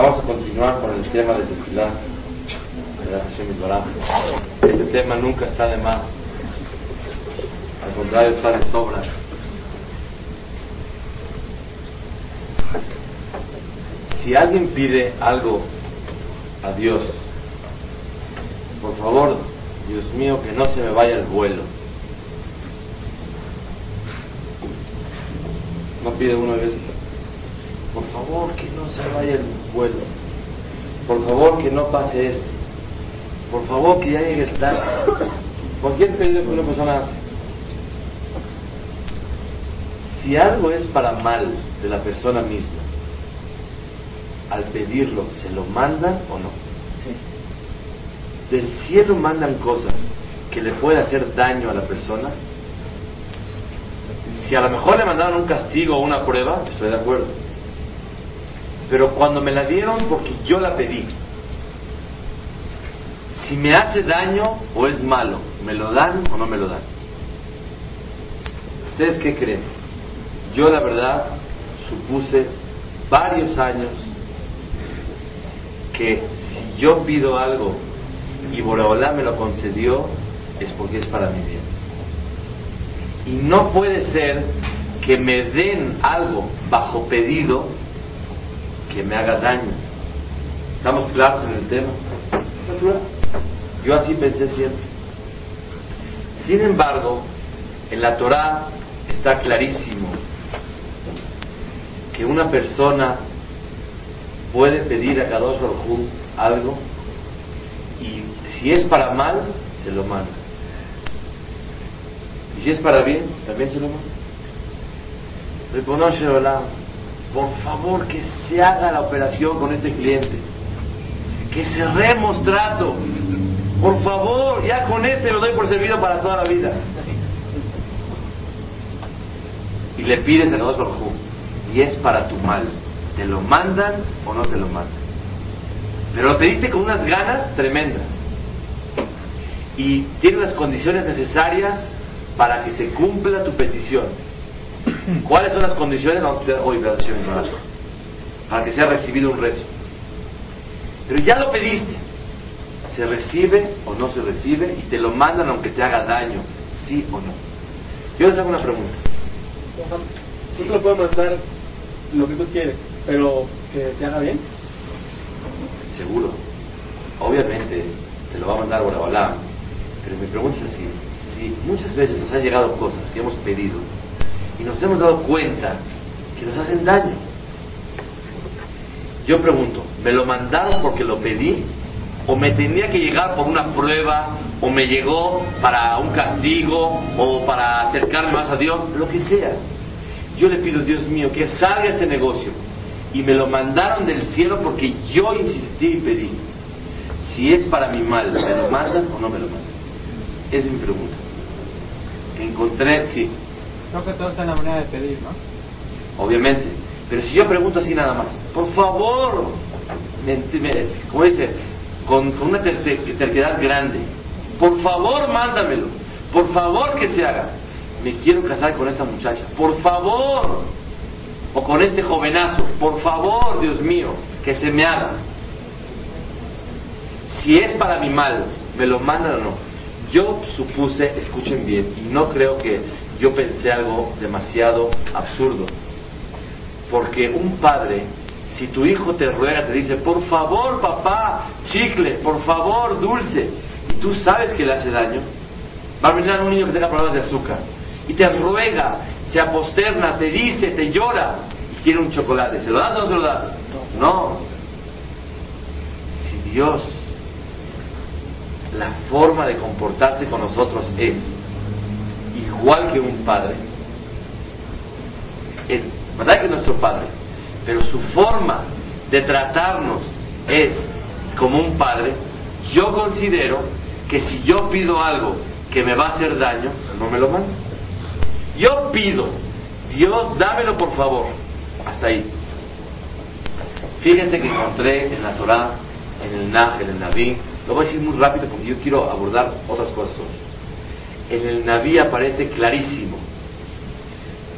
Vamos a continuar con el tema de Tefilá, de Este tema nunca está de más, al contrario, está de sobra. Si alguien pide algo a Dios, por favor, Dios mío, que no se me vaya el vuelo. No pide una vez, por favor, que no se vaya el vuelo. Por favor, que no pase esto. Por favor, que ya llegue el taxi. Cualquier pedido que una persona hace. Si algo es para mal de la persona misma, al pedirlo, ¿se lo mandan o no? Del cielo mandan cosas que le puede hacer daño a la persona. Si a lo mejor le mandaron un castigo o una prueba, estoy de acuerdo. Pero cuando me la dieron porque yo la pedí, si me hace daño o es malo, ¿me lo dan o no me lo dan? ¿Ustedes qué creen? Yo la verdad supuse varios años que si yo pido algo y Boreolá me lo concedió, es porque es para mi bien. Y no puede ser que me den algo bajo pedido que me haga daño. ¿Estamos claros en el tema? Yo así pensé siempre. Sin embargo, en la Torah está clarísimo que una persona puede pedir a Kadosh Baruj algo y si es para mal, se lo manda. Y si es para bien, también se lo manda. Por favor que se haga la operación con este cliente. Que cerremos trato. Por favor, ya con este lo doy por servido para toda la vida. Y le pides a Dios y es para tu mal. ¿Te lo mandan o no te lo mandan? Pero lo pediste con unas ganas tremendas. Y tiene las condiciones necesarias para que se cumpla tu petición. ¿Cuáles son las condiciones? Vamos a hoy, para que sea recibido un rezo. Pero ya lo pediste. ¿Se recibe o no se recibe? Y te lo mandan aunque te haga daño, sí o no. Yo les hago una pregunta. Sí, te lo puedo mandar lo que tú quieres, pero que te haga bien. Seguro. Obviamente te lo va a mandar Borabalá. Pero mi pregunta es así. Si muchas veces nos han llegado cosas que hemos pedido y nos hemos dado cuenta que nos hacen daño. Yo pregunto, ¿me lo mandaron porque lo pedí? ¿O me tenía que llegar por una prueba? ¿O me llegó para un castigo? ¿O para acercarme más a Dios? Lo que sea. Yo le pido, Dios mío, que salga este negocio. Y me lo mandaron del cielo porque yo insistí y pedí. Si es para mi mal, ¿me lo mandan o no me lo mandan? Esa es mi pregunta. Encontré, sí. Creo que todo está en la manera de pedir, ¿no? Obviamente. Pero si yo pregunto así nada más, por favor, como dice, con, una terquedad grande, por favor mándamelo, por favor que se haga. Me quiero casar con esta muchacha, por favor. O con este jovenazo, por favor, Dios mío, que se me haga. Si es para mi mal, ¿me lo mandan o no? Yo supuse, escuchen bien, y no creo que yo pensé algo demasiado absurdo. Porque un padre, si tu hijo te ruega, te dice, por favor papá, chicle, por favor dulce, y tú sabes que le hace daño, va a venir un niño que tenga problemas de azúcar, y te ruega, se aposterna, te dice, te llora, y quiere un chocolate, ¿se lo das o no se lo das? No. Si Dios, la forma de comportarse con nosotros es igual que un padre, es verdad que es nuestro padre, pero su forma de tratarnos es como un padre, yo considero que si yo pido algo que me va a hacer daño, no me lo manda. Yo pido, Dios, dámelo por favor. Hasta ahí. Fíjense que encontré en la Torah, en el Nah, en el Naví, lo voy a decir muy rápido porque yo quiero abordar otras cosas hoy en el Naví aparece clarísimo.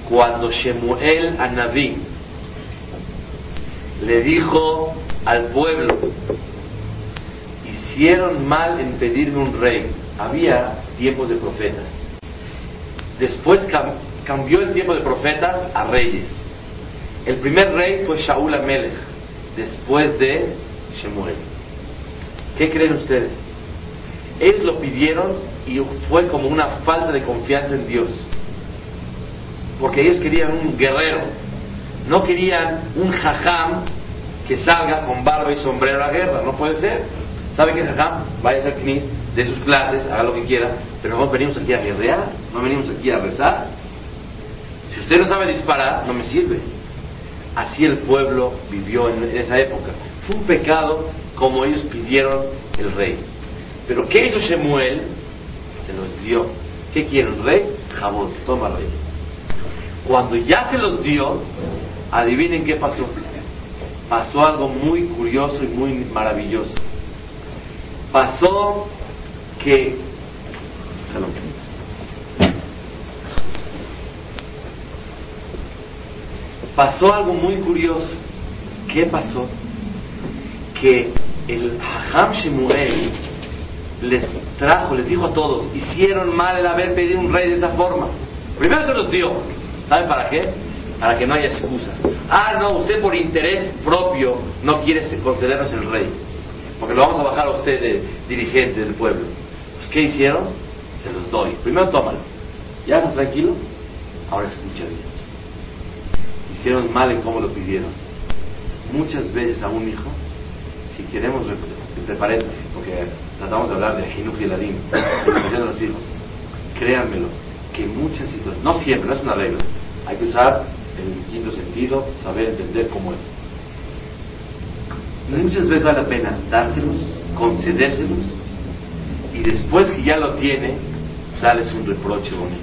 Cuando Shemuel a Naví le dijo al pueblo, hicieron mal en pedirme un rey. Había tiempos de profetas. Después cambió el tiempo de profetas a reyes. El primer rey fue Shaul Amelech, después de Shemuel. ¿Qué creen ustedes? Ellos lo pidieron y fue como una falta de confianza en Dios. Porque ellos querían un guerrero, no querían un jajam que salga con barba y sombrero a la guerra, no puede ser. ¿Sabe qué jajam? Vaya a ser knis de sus clases, haga lo que quiera, pero no venimos aquí a guerrear, no venimos aquí a rezar. Si usted no sabe disparar, no me sirve. Así el pueblo vivió en esa época. Fue un pecado como ellos pidieron el rey. Pero ¿qué hizo Shemuel? Dio. ¿Qué quiere el rey? Jabón, toma rey. Cuando ya se los dio, adivinen qué pasó. Pasó algo muy curioso y muy maravilloso. Pasó que pasó algo muy curioso. ¿Qué pasó? Que el Hajam Shemuel les trajo, les dijo a todos, hicieron mal el haber pedido un rey de esa forma. Primero se los dio. ¿Saben para qué? Para que no haya excusas. Ah, no, usted por interés propio no quiere concedernos el rey. Porque lo vamos a bajar a usted de dirigente del pueblo. Pues, ¿qué hicieron? Se los doy. Primero tómalo. ¿Ya estás tranquilo? Ahora escucha bien. Hicieron mal en cómo lo pidieron. Muchas veces a un hijo, si queremos, entre paréntesis, porque tratamos de hablar de Jinuj y Ladim, de de los hijos, créanmelo, que muchas situaciones, no siempre, no es una regla, hay que usar el quinto sentido, saber entender cómo es. Muchas veces vale la pena dárselos, concedérselos, y después que ya lo tiene, darles un reproche bonito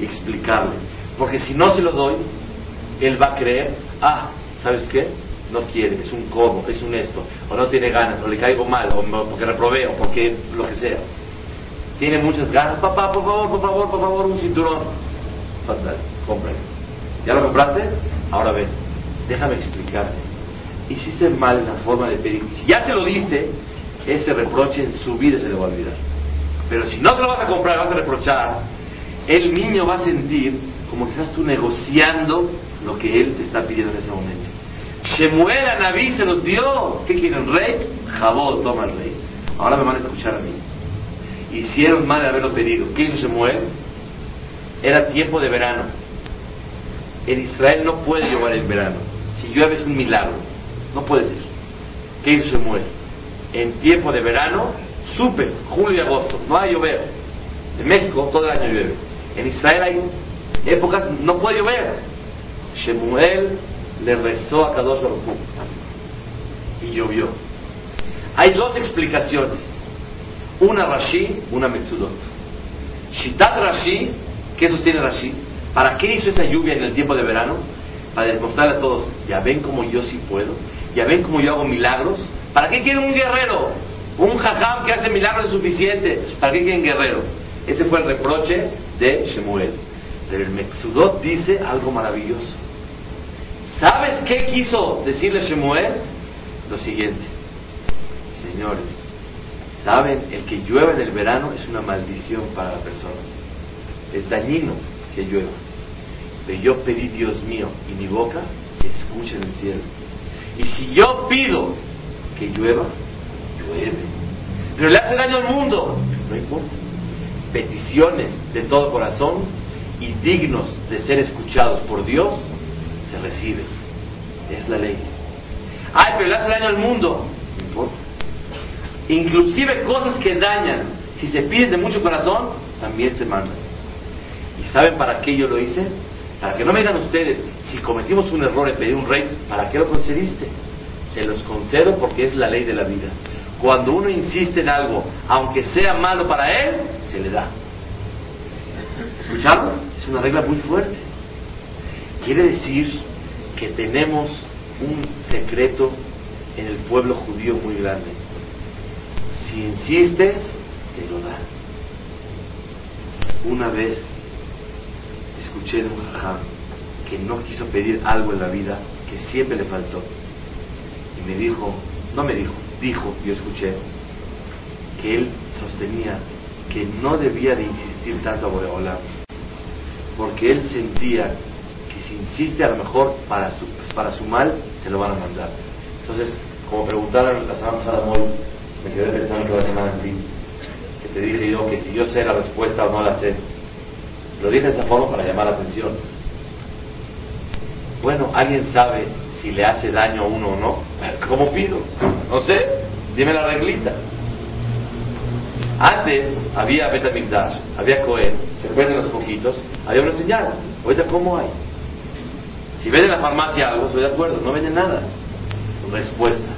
y explicarle. Porque si no se lo doy, él va a creer, ah, ¿sabes qué? No quiere, es un codo, es un esto, o no tiene ganas, o le caigo mal, o porque reprobé, o porque lo que sea. Tiene muchas ganas, papá, por favor, por favor, por favor, un cinturón. Fatal, cómpralo. ¿Ya lo compraste? Ahora ven, déjame explicarte. Hiciste mal la forma de pedir. Si ya se lo diste, ese reproche en su vida se le va a olvidar. Pero si no se lo vas a comprar, vas a reprochar, el niño va a sentir como que estás tú negociando lo que él te está pidiendo en ese momento. Shemuel a Naví se los dio. ¿Qué quieren? ¿Rey? Jabot, toma el rey. Ahora me van a escuchar a mí. Hicieron mal de haberlo pedido. ¿Qué hizo Shemuel? Era tiempo de verano. En Israel no puede llover en verano. Si llueve es un milagro. No puede ser. ¿Qué hizo Shemuel? En tiempo de verano, supe, julio y agosto, no hay llover. En México todo el año llueve. En Israel hay épocas no puede llover. Shemuel le rezó a Kadosh Baruch y llovió. Hay dos explicaciones. Una Rashi, una Metzudot. Shitat Rashi, ¿qué sostiene Rashi? ¿Para qué hizo esa lluvia en el tiempo de verano? Para demostrarle a todos, ya ven como yo sí puedo, ya ven como yo hago milagros. ¿Para qué quieren un guerrero? Un jajam que hace milagros es suficiente. ¿Para qué quieren guerrero? Ese fue el reproche de Shemuel. Pero el Mexudot dice algo maravilloso. ¿Sabes qué quiso decirle Shemuel? Lo siguiente. Señores, ¿saben? El que llueva en el verano es una maldición para la persona. Es dañino que llueva. Pero yo pedí, Dios mío, y mi boca que escuche en el cielo. Y si yo pido que llueva, llueve. Pero le hace daño al mundo, no importa. Peticiones de todo corazón y dignos de ser escuchados por Dios, se reciben. Es la ley. Ay, pero le hace daño al mundo. No importa. Inclusive cosas que dañan, si se piden de mucho corazón, también se mandan. ¿Y saben para qué yo lo hice? Para que no me digan ustedes, si cometimos un error en pedir un rey, ¿para qué lo concediste? Se los concedo porque es la ley de la vida. Cuando uno insiste en algo, aunque sea malo para él, se le da. ¿Escucharon? Es una regla muy fuerte. Quiere decir que tenemos un secreto en el pueblo judío muy grande. Si insistes, te lo dan. Una vez escuché de un jajam que no quiso pedir algo en la vida que siempre le faltó. Y me dijo, no me dijo, dijo, yo escuché, que él sostenía que no debía de insistir tanto a Boreola, porque él sentía si insiste a lo mejor para su, para su mal, se lo van a mandar. Entonces, como preguntaron la semana pasada, me quedé pensando toda la semana en ti, que te dije yo que si yo sé la respuesta o no la sé, lo dije de esa forma para llamar la atención. Bueno, ¿alguien sabe si le hace daño a uno o no? ¿Cómo pido? No sé, dime la reglita. Antes había Betamigdash, había Cohen, se venden los poquitos, había una señal. Ahorita, ¿cómo hay? Si venden en la farmacia algo, estoy de acuerdo, no venden nada. Respuesta.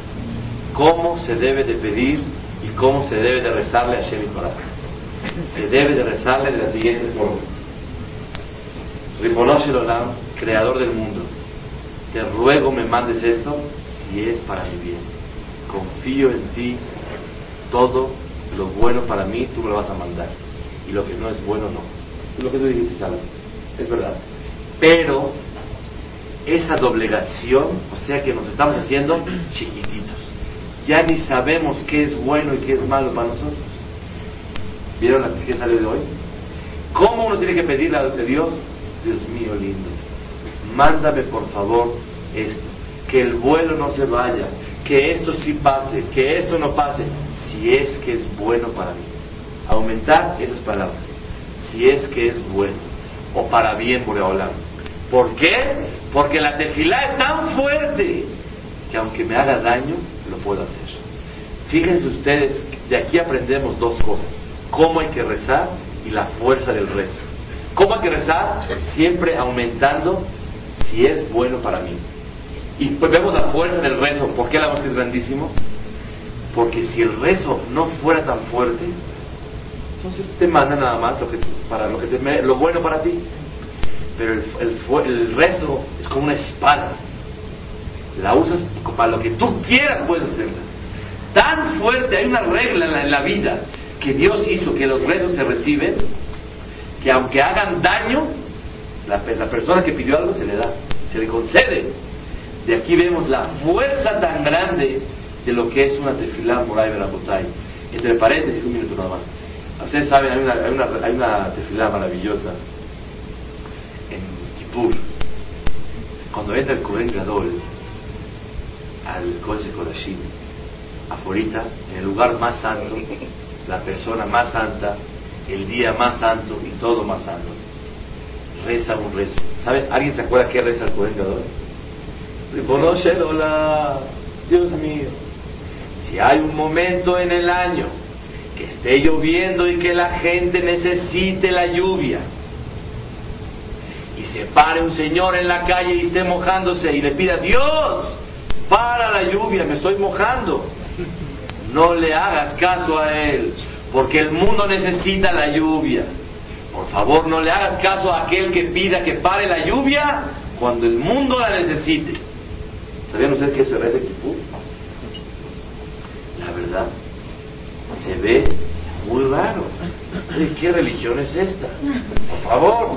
¿Cómo se debe de pedir y cómo se debe de rezarle a Shem Se debe de rezarle de la siguiente forma. Ribonosh Olam, creador del mundo, te ruego me mandes esto si es para mi bien. Confío en ti, todo lo bueno para mí tú me lo vas a mandar. Y lo que no es bueno, no. Lo que tú dijiste es algo. Es verdad. Pero esa doblegación, o sea que nos estamos haciendo chiquititos. Ya ni sabemos qué es bueno y qué es malo para nosotros. ¿Vieron la que salió de hoy? ¿Cómo uno tiene que pedirle a Dios? Dios mío lindo, mándame por favor esto, que el vuelo no se vaya, que esto sí pase, que esto no pase, si es que es bueno para mí. Aumentar esas palabras, si es que es bueno, o para bien, Boreolam. ¿Por qué? Porque la tefilá es tan fuerte que aunque me haga daño, lo puedo hacer. Fíjense ustedes, de aquí aprendemos dos cosas. Cómo hay que rezar y la fuerza del rezo. ¿Cómo hay que rezar? Siempre aumentando si es bueno para mí. Y pues vemos la fuerza del rezo. ¿Por qué la voz que es grandísimo? Porque si el rezo no fuera tan fuerte, entonces te manda nada más para lo, que te, lo bueno para ti. Pero el, el, el rezo es como una espada. La usas para lo que tú quieras, puedes hacerla. Tan fuerte, hay una regla en la, en la vida que Dios hizo que los rezos se reciben que aunque hagan daño, la, persona que pidió algo se le da, se le concede. De aquí vemos la fuerza tan grande de lo que es una tefilá moray verabotay. Entre paréntesis, un minuto nada más. Ustedes saben, hay una, hay una, hay una tefilá maravillosa Cuando entra el Kohen Gadol al Kodesh Kodashim, afuera, en el lugar más santo, la persona más santa, el día más santo y todo más santo. Reza un rezo. ¿Alguien se acuerda qué reza el Kohen hola, Dios mío, si hay un momento en el año que esté lloviendo y que la gente necesite la lluvia, y se pare un señor en la calle y esté mojándose y le pida, Dios, para la lluvia, me estoy mojando. No le hagas caso a él porque el mundo necesita la lluvia. Por favor, no le hagas caso a aquel que pida que pare la lluvia cuando el mundo la necesite. ¿Sabían ustedes que eso es Kipur? La verdad, se ve muy raro. ¿Qué religión es esta? Por favor,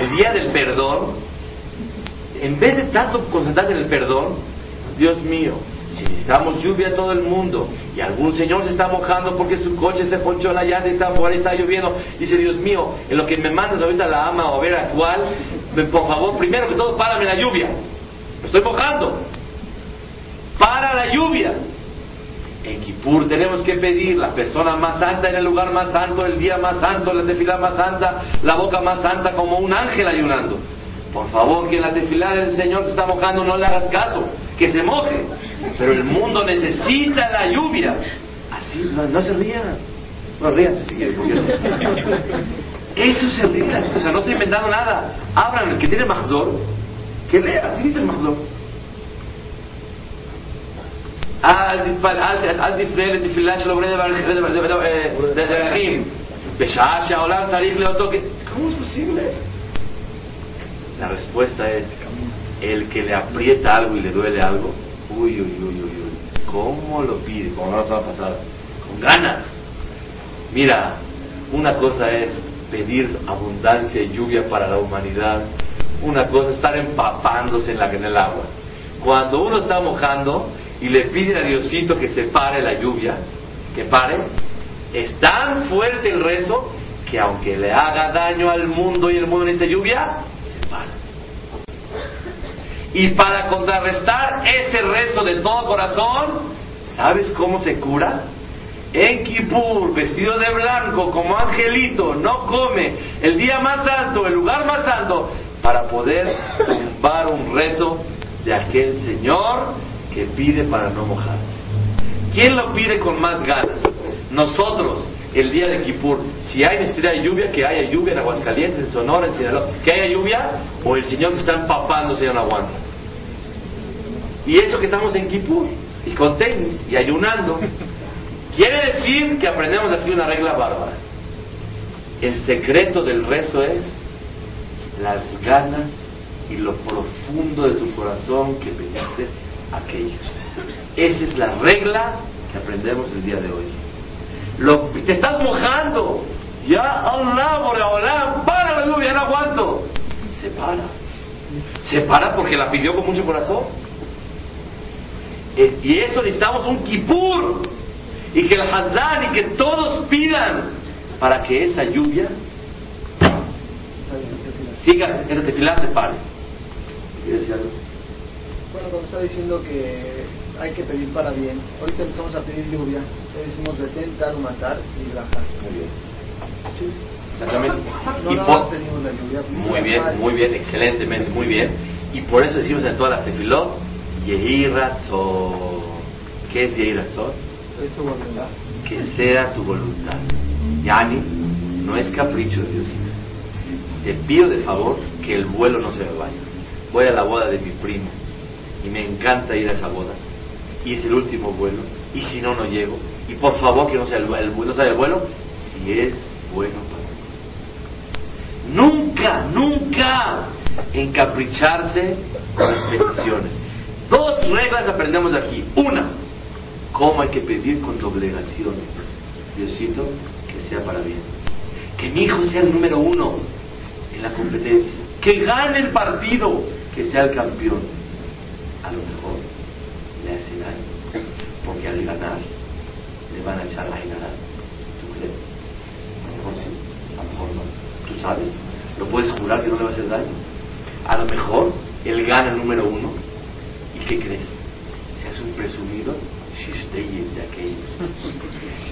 el día del perdón, en vez de tanto concentrarte en el perdón, Dios mío, si necesitamos lluvia a todo el mundo y algún señor se está mojando porque su coche se ponchó la llanta y está afuera y está lloviendo, dice Dios mío, en lo que me mandas ahorita la ama o a ver a cuál, por favor, primero que todo, párame la lluvia. Me estoy mojando. Para la lluvia. En Kipur tenemos que pedir la persona más santa en el lugar más santo, el día más santo, la tefilá más santa, la boca más santa, como un ángel ayunando. Por favor, que la tefilá del Señor se está mojando no le hagas caso, que se moje. Pero el mundo necesita la lluvia. Así, no, se rían. No ríanse si quieren. Eso se rían. O sea, no estoy inventando nada. Abran el que tiene Mahzor, que lea. Así dice el. אל תפנה לתפילה של עוברי דרכים בשעה שהעולם צריך לאותו... ¿Cómo es posible? La respuesta es, el que le aprieta algo y le duele algo, uy, uy, uy, uy, uy, ¿cómo lo pide? Como la semana pasada, con ganas. Mira, una cosa es pedir abundancia y lluvia para la humanidad, una cosa es estar empapándose en, la, en el agua. Cuando uno está mojando, y le piden a Diosito que se pare la lluvia, que pare, es tan fuerte el rezo que aunque le haga daño al mundo y el mundo necesita lluvia, se para. Y para contrarrestar ese rezo de todo corazón, ¿sabes cómo se cura? En Kippur, vestido de blanco, como angelito, no come, el día más santo, el lugar más santo, para poder tumbar un rezo de aquel Señor que pide para no mojarse. ¿Quién lo pide con más ganas? Nosotros, el día de Kippur, si hay necesidad de lluvia, que haya lluvia en Aguascalientes, en Sonora, en Sinaloa, que haya lluvia, o el Señor que está empapándose ya no aguanta. Y eso que estamos en Kippur, y con tenis, y ayunando, quiere decir que aprendemos aquí una regla bárbara. El secreto del rezo es las ganas y lo profundo de tu corazón que pediste aquello. Esa es la regla que aprendemos el día de hoy. Lo, te estás mojando. Ya Allah, hola, para la lluvia, no aguanto. Se para. Se para porque la pidió con mucho corazón. Eh, y eso necesitamos un kipur. Y que el Hazán y que todos pidan para que esa lluvia siga, esa tefilá se pare. ¿Quieres decir algo? Bueno, cuando está diciendo que hay que pedir para bien, ahorita empezamos a pedir lluvia, le decimos detén, dar, matar y bajar. Muy bien. Sí. Exactamente. No, Y por- pedimos la lluvia. muy bien, muy bien, excelentemente, muy bien. Y por eso decimos en todas las tefilot, Yehi Ratzon. ¿Qué es Yehi Ratzon? Es tu voluntad. Que sea tu voluntad. Yani, no es capricho de Diosito. Te pido de favor que el vuelo no se me vaya. Voy a la boda de mi primo y me encanta ir a esa boda. Y es el último vuelo. Y si no, no llego. Y por favor que no sea el, el, no sea el vuelo si es bueno para mí. Nunca, nunca encapricharse con las peticiones. Dos reglas aprendemos de aquí. Una, cómo hay que pedir con doblegación. Diosito, que sea para bien. Que mi hijo sea el número uno en la competencia. Que gane el partido, que sea el campeón. A lo mejor le hace daño, porque al ganar le van a echar a ganar. ¿Tú crees? A lo mejor sí, a lo mejor no. ¿Tú sabes? ¿Lo puedes jurar que no le va a hacer daño? A lo mejor él gana el número uno. ¿Y qué crees? Se hace un presumido de aquellos.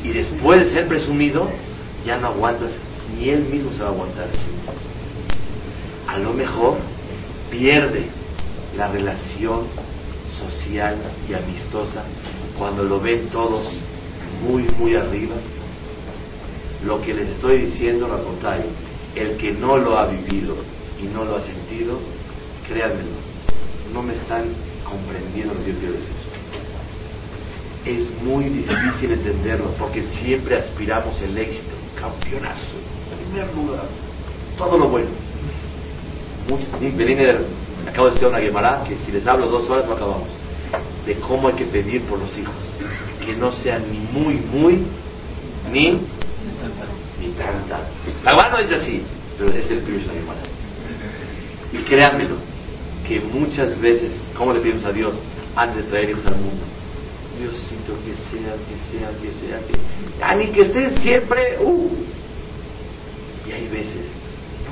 Y después de ser presumido, ya no aguantas, ni él mismo se va a aguantar. A lo mejor pierde la relación social y amistosa cuando lo ven todos muy, muy arriba. Lo que les estoy diciendo, Rabotai, el que no lo ha vivido y no lo ha sentido, créanmelo, no me están comprendiendo lo que yo quiero decir. Es muy difícil entenderlo porque siempre aspiramos el éxito, campeonazo, primer lugar, todo lo bueno. Beliner, acabo de estudiar una Gemara que si les hablo dos horas no acabamos. De cómo hay que pedir por los hijos. Que no sean ni muy, muy, ni, ni tan. La Gemara no dice así, pero es el Pirush de la Gemara. Y créanmelo, que muchas veces, ¿cómo le pedimos a Dios antes de traer hijos al mundo? Diosito, que sea, que sea, que sea, que... Ni que estén siempre, uh. Y hay veces,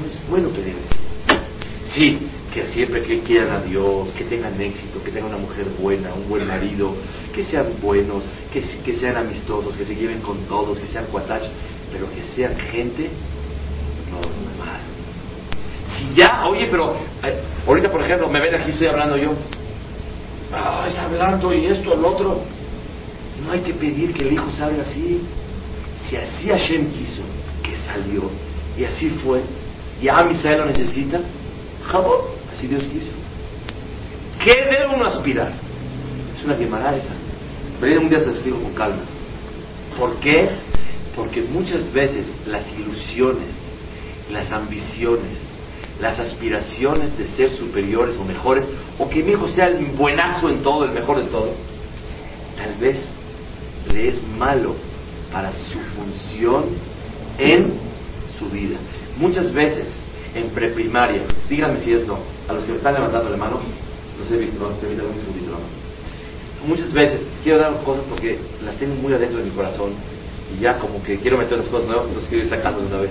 no es bueno pedir así. Sí, que siempre que quieran a Dios, que tengan éxito, que tengan una mujer buena, un buen marido, que sean buenos, que, que sean amistosos, que se lleven con todos, que sean cuatach, pero que sean gente normal. Si ya, oye, pero eh, ahorita por ejemplo me ven aquí, estoy hablando yo. Ah, está hablando y esto, el otro. No hay que pedir que el hijo salga así. Si así Hashem quiso, que salió, y así fue, y a Israel lo necesita, jabón, así Dios quiso. ¿Qué debe uno aspirar? Es una quemará esa. Pero un día se explico con calma. ¿Por qué? Porque muchas veces las ilusiones, las ambiciones, las aspiraciones de ser superiores o mejores, o que mi hijo sea el buenazo en todo, el mejor de todo, tal vez le es malo para su función en su vida. Muchas veces en preprimaria, díganme si es no, a los que me están levantando la mano, los he visto, no, permítanme un segundito más. muchas veces quiero dar cosas porque las tengo muy adentro de mi corazón y ya como que quiero meter las cosas nuevas, entonces quiero ir sacando de una vez.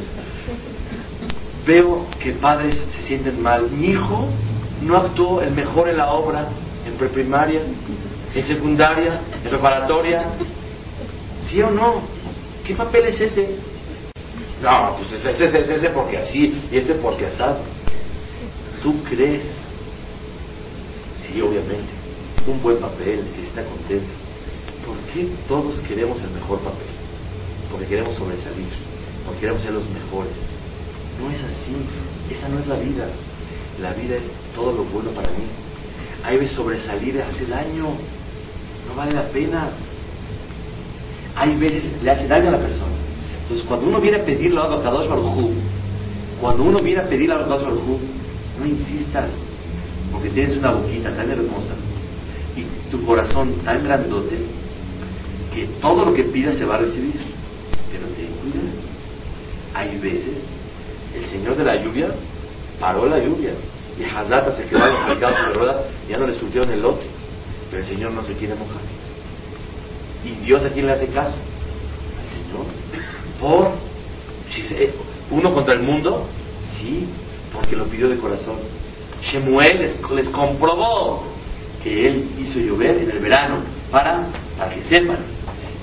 Veo que padres se sienten mal. Mi hijo no actuó el mejor en la obra, en preprimaria, en secundaria, en preparatoria. ¿Sí o no? ¿Qué papel es ese? No, pues ese, ese, ese porque así y este porque asado. ¿Tú crees? Sí, obviamente. Un buen papel, que está contento. ¿Por qué todos queremos el mejor papel? Porque queremos sobresalir, porque queremos ser los mejores. No es así, esa no es la vida. La vida es todo lo bueno para mí. Hay veces sobresalir hace daño, no vale la pena. Hay veces le hace daño a la persona. Entonces, cuando uno viene a pedirle a Kadosh Baruj cuando uno viene a pedirle a Kadosh Baruj no insistas, porque tienes una boquita tan hermosa y tu corazón tan grandote que todo lo que pidas se va a recibir. Pero ten cuidado. Hay veces, el Señor de la lluvia paró la lluvia y Hazata se los mercados de ruedas y ya no le surtieron el lote. Pero el Señor no se quiere mojar. ¿Y Dios a quién le hace caso? Al Señor. Por uno contra el mundo, sí, porque lo pidió de corazón. Shemuel les, comprobó que él hizo llover en el verano para, para que sepan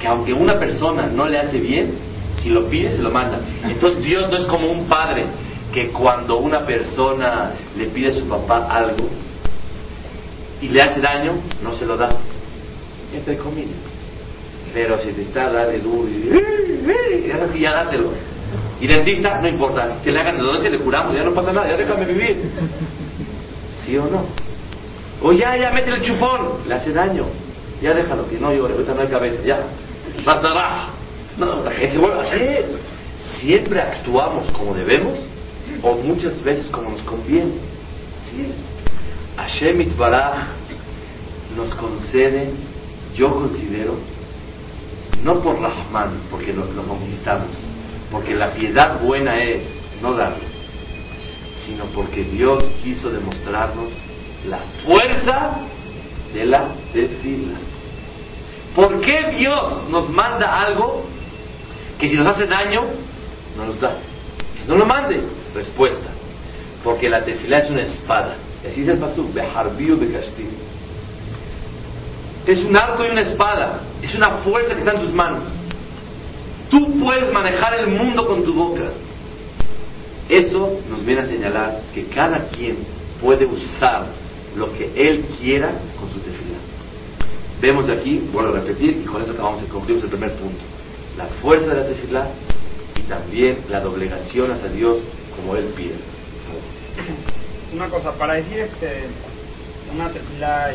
que aunque una persona no le hace bien, si lo pide se lo manda. Entonces Dios no es como un padre que cuando una persona le pide a su papá algo y le hace daño, no se lo da. Entre comillas. Pero si te está dando duro y ya dáselo. Y dentista, no importa, que le hagan el dolor, se le curamos, ya no pasa nada, ya déjame vivir. ¿Sí o no? O ya, ya, mete el chupón, le hace daño. Ya déjalo, que no llore, ahorita no hay cabeza, ya. Basta, No, la gente se vuelve así es. Siempre actuamos como debemos o muchas veces como nos conviene. Así es. Hashem Itbaraj nos concede, yo considero, no por Rahman, porque nos lo conquistamos, porque la piedad buena es no darlo, sino porque Dios quiso demostrarnos la fuerza de la tefila. ¿Por qué Dios nos manda algo que si nos hace daño, no nos da? No lo mande. Respuesta. Porque la tefila es una espada. Así dice el pasú, Beharbiu Bekashtim. Es un arco y una espada. Es una fuerza que está en tus manos. Tú puedes manejar el mundo con tu boca. Eso nos viene a señalar que cada quien puede usar lo que él quiera con su tefila. Vemos de aquí, vuelvo a repetir, y con eso acabamos de concluir el primer punto. La fuerza de la tefila y también la doblegación hacia Dios como él pide. Una cosa, para decir este, una tefila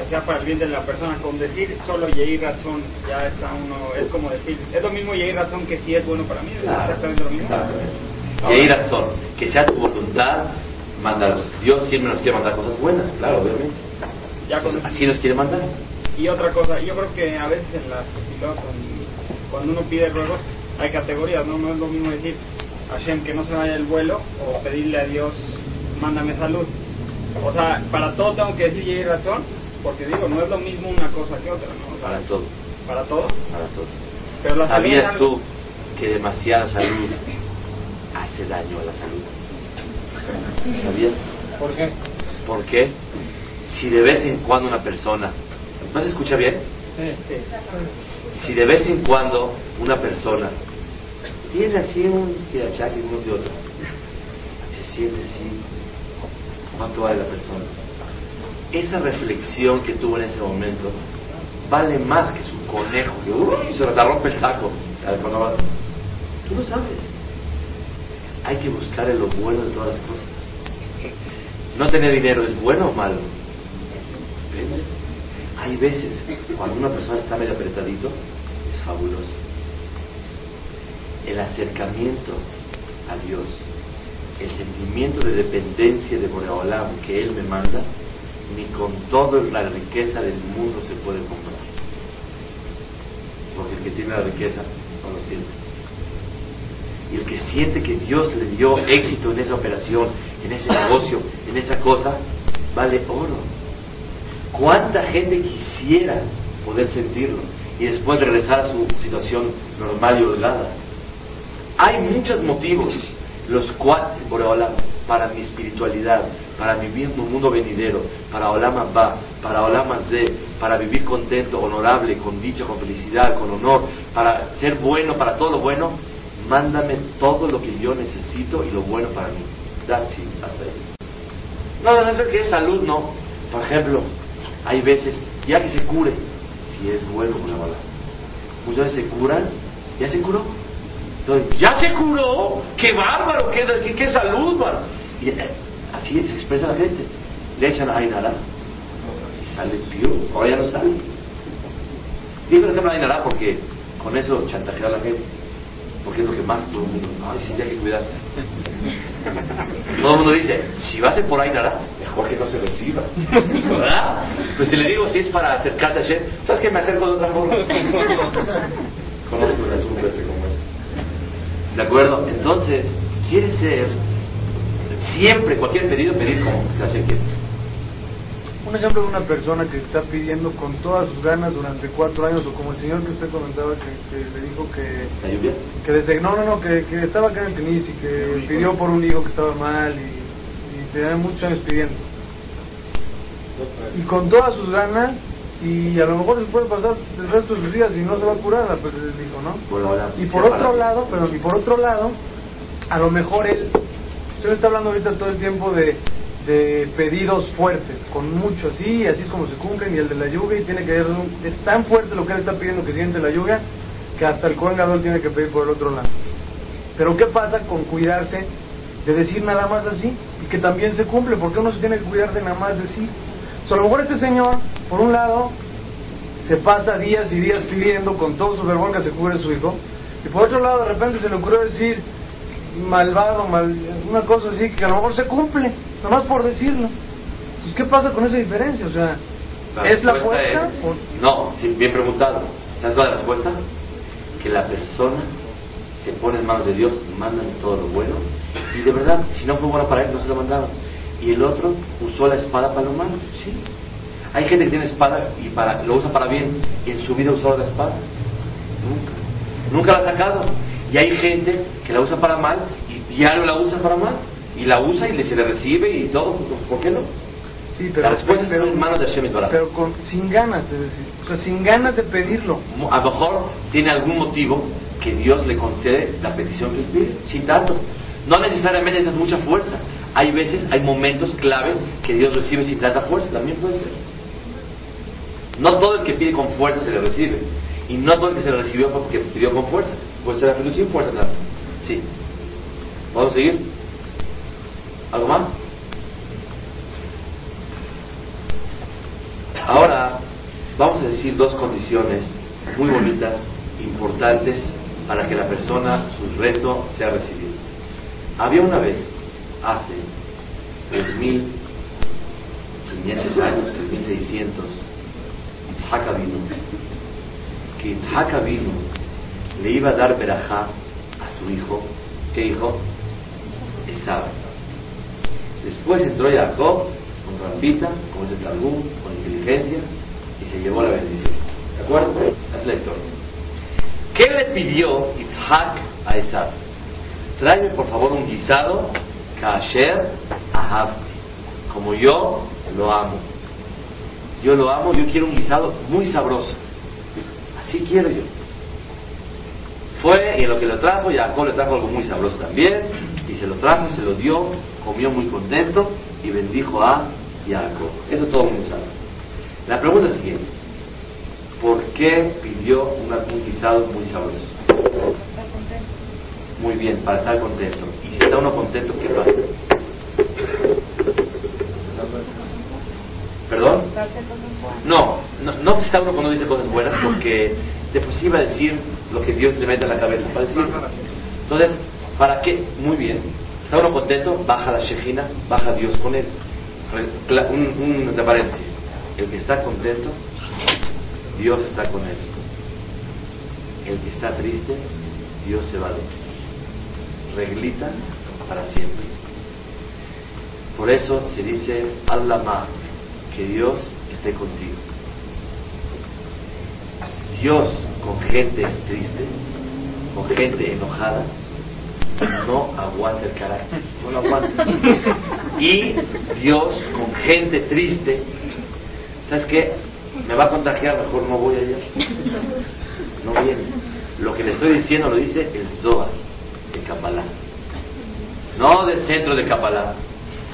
que sea para el bien de la persona, con decir solo y razón, ya está uno, es como decir, es lo mismo y razón que si es bueno para mí, es exactamente lo mismo. Y razón, que sea tu voluntad, mandar. Dios quiere, nos quiere mandar cosas buenas, claro, obviamente. Ya así nos quiere mandar. Y otra cosa, yo creo que a veces en las cuando uno pide ruegos, hay categorías, ¿no? No es lo mismo decir, Hashem que no se vaya el vuelo o pedirle a Dios mándame salud. O sea, para todo tengo que decir y hay razón, porque digo, no es lo mismo una cosa que otra, ¿no? para todo. ¿Para todo? Para todo. Pero ¿Sabías tú que demasiada salud hace daño a la salud? ¿Sabías? ¿Por qué? ¿Por qué? Si de vez en cuando una persona, ¿no se escucha bien? Sí. Si de vez en cuando una persona tiene así un tirachaque uno de otro. Se siente así. ¿Cuánto vale la persona? Esa reflexión que tuvo en ese momento vale más que su conejo que uy, se le rompe el saco. Tú lo sabes. Hay que buscar lo bueno de todas las cosas. No tener dinero es bueno o malo. Hay veces cuando una persona está medio apretadito, es fabuloso el acercamiento a Dios, el sentimiento de dependencia de Boreolam que Él me manda, ni con toda la riqueza del mundo se puede comprar. Porque el que tiene la riqueza no lo siente. Y el que siente que Dios le dio éxito en esa operación, en ese negocio, en esa cosa, vale oro. ¿Cuánta gente quisiera poder sentirlo y después regresar a su situación normal y holgada? Hay muchos motivos los cuales, por ahora, para mi espiritualidad, para un mundo venidero, para Olama Ba, para Olama Z, para vivir contento, honorable, con dicha, con felicidad, con honor, para ser bueno, para todo lo bueno, mándame todo lo que yo necesito y lo bueno para mí. That's it, hasta ahí. No, no, es que es salud, no. Por ejemplo, hay veces, ya que se cure, si es bueno una bala. Muchas veces se curan, ya se curó. Entonces, ya se curó, qué bárbaro, qué, qué, qué salud, man. Y eh, así se expresa la gente. Le echan Ainara y sale pío, ahora ya no sale. Digo por ejemplo Ainara porque con eso chantajea a la gente. Porque es lo que más todo el mundo, ay, sí, hay que cuidarse. Todo el mundo dice, si va a ser por Ainara, mejor que no se reciba. ¿Verdad? Pues si le digo, si es para acercarse a Shem, ¿sabes que me acerco de otra forma? Conozco el asunto este. ¿De acuerdo? Entonces, quiere ser siempre, cualquier pedido, pedir como se hace que. Un ejemplo de una persona que está pidiendo con todas sus ganas durante cuatro años, o como el señor que usted comentaba que, que le dijo que, ¿La lluvia? que desde, no, no, no, que, que estaba acá en el tenis y que pidió por un hijo que estaba mal y, y tenía muchos años pidiendo. Y con todas sus ganas, y a lo mejor les puede pasar el resto de sus días y no se va a curar, pues les dijo, ¿no? Y por otro lado, pero y por otro lado, a lo mejor él, usted está hablando ahorita todo el tiempo de, de pedidos fuertes, con mucho, sí, así es como se cumplen, y el de la lluvia, y tiene que ver, un- es tan fuerte lo que él está pidiendo que siente la lluvia, que hasta el Cohen tiene que pedir por el otro lado. Pero ¿qué pasa con cuidarse de decir nada más así? Y que también se cumple, porque uno se tiene que cuidar de nada más decir. Sea, a lo mejor este señor, por un lado, se pasa días y días pidiendo con todo su fervor que se cubre su hijo, y por otro lado de repente se le ocurrió decir malvado, mal, una cosa así que a lo mejor se cumple, nada más por decirlo. Entonces, ¿qué pasa con esa diferencia? O sea, ¿es la fuerza? es- o- No, sí, bien preguntado. ¿Sabes cuál es la respuesta? Que la persona se pone en manos de Dios, mandan todo lo bueno, y de verdad, si no fue bueno para él, no se lo mandaron. Y el otro usó la espada para lo malo, sí. Hay gente que tiene espada y para, lo usa para bien, y en su vida usó la espada. Nunca. Nunca la ha sacado. Y hay gente que la usa para mal y diario la usa para mal. Y la usa y le, se le recibe y todo. ¿Por qué no? Sí, pero, la respuesta pero- está en manos de Hashem Yitbaraj. pero con, sin ganas de decir, sin ganas de pedirlo. A lo mejor tiene algún motivo que Dios le concede la petición que pide, sin tanto. No necesariamente necesitas mucha fuerza. Hay veces, hay momentos claves que Dios recibe sin tanta fuerza, también puede ser. No todo el que pide con fuerza se le recibe. Y no todo el que se le recibió fue porque pidió con fuerza. Puede ser la sin fuerza tanto. Sí. ¿Podemos seguir? ¿Algo más? Ahora vamos a decir dos condiciones muy bonitas, importantes, para que la persona, su rezo, sea recibido. Había una vez, hace 3.500 años, 3.600, Itzhak vino, que Itzhak vino le iba a dar verajá a su hijo, ¿qué hijo? Esab. Después entró Jacob con rampita, como es el Talmud, con inteligencia, y se llevó la bendición. ¿De acuerdo? Esa es la historia. ¿Qué le pidió Isaac a Esab? Tráeme por favor un guisado, kasher ahavti, como yo lo amo. Yo lo amo, yo quiero un guisado muy sabroso. Así quiero yo. Fue y en lo que lo trajo, Jacob le trajo algo muy sabroso también, y se lo trajo, se lo dio, comió muy contento y bendijo a Jacob. Eso todo el mundo sabe. La pregunta es siguiente: ¿por qué pidió un guisado muy sabroso? Muy bien, para estar contento. Y si está uno contento, ¿qué pasa? ¿Perdón? No, no, no está uno cuando dice cosas buenas porque de por a decir lo que Dios le mete en la cabeza para decir. Entonces, ¿para qué? Muy bien. Está uno contento, baja la Shejina, baja Dios con él. Un, un de paréntesis. El que está contento, Dios está con él. El que está triste, Dios se va de él. Reglita para siempre. Por eso se dice Allah que Dios esté contigo. Dios con gente triste, con gente enojada, no aguanta el carácter, no lo aguanta. Y Dios con gente triste, ¿sabes qué? Me va a contagiar, mejor no voy allá. No viene. Lo que le estoy diciendo lo dice el Zohar, el Kabbalah. No del centro de Kabbalah.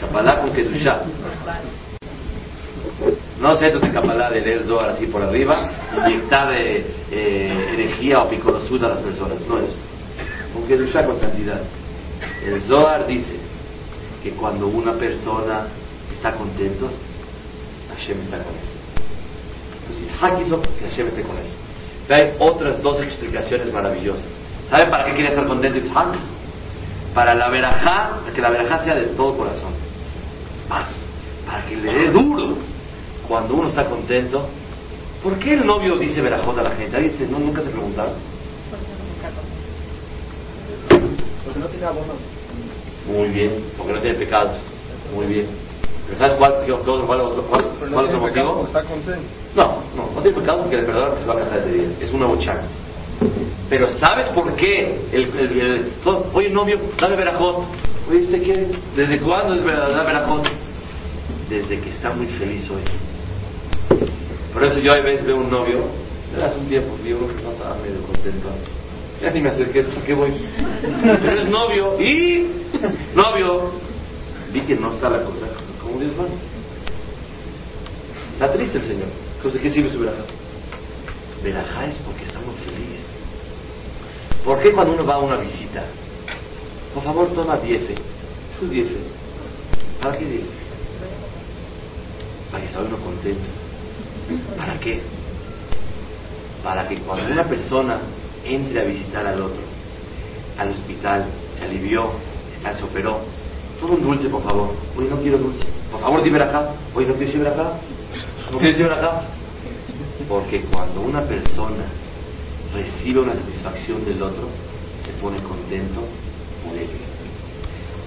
Kabbalah con Kedushah. No centros de Kabbalah de leer Zohar así por arriba, inyectar eh, eh, energía o picorosud a las personas. No eso. Con Kedushah con santidad. El Zohar dice que cuando una persona está contento, Hashem está con él. Entonces Isaac hizo que Hashem esté con él. Hay otras dos explicaciones maravillosas. ¿Saben para qué quería estar contento Isaac? Para la verajá, que la verajá sea de todo corazón. Más. Para que le dé duro. Cuando uno está contento. ¿Por qué el novio dice verajot a la gente? ¿Alguien no, nunca se preguntaron? Porque no tiene abono. Muy bien, porque no tiene pecados. Muy bien. ¿Pero sabes cuál, otro, cuál, otro- cuál- cuál otro motivo? Está contento. No, no, no tiene pecado porque le perdonan que se va a casar ese día. Es una nuevo chance. Pero ¿sabes por qué? El, el- el- Oye, novio, dame verajot. Oye, ¿usted qué? ¿Desde cuándo es verdad, verajot? Desde que está muy feliz hoy. Por eso yo a veces veo un novio, hace un tiempo vi uno que no estaba medio contento. Ya ni me acerqué, ¿por qué voy? Pero es novio y novio. Vi que no está la cosa como Dios manda. Está triste el Señor. Entonces, ¿qué sirve su verajá? Verajá es porque está. ¿Por qué cuando uno va a una visita? Por favor, toma diefe. Su diefe. ¿Para qué diefe? Para que sea uno contento. ¿Para qué? Para que cuando una persona entre a visitar al otro, al hospital, se alivió, está, se operó, toma un dulce, por favor. Oye, no quiero dulce. Por favor, dime acá. Oye, no quiero decir acá. No quiero decir acá. Porque cuando una persona recibe una satisfacción del otro, se pone contento por él.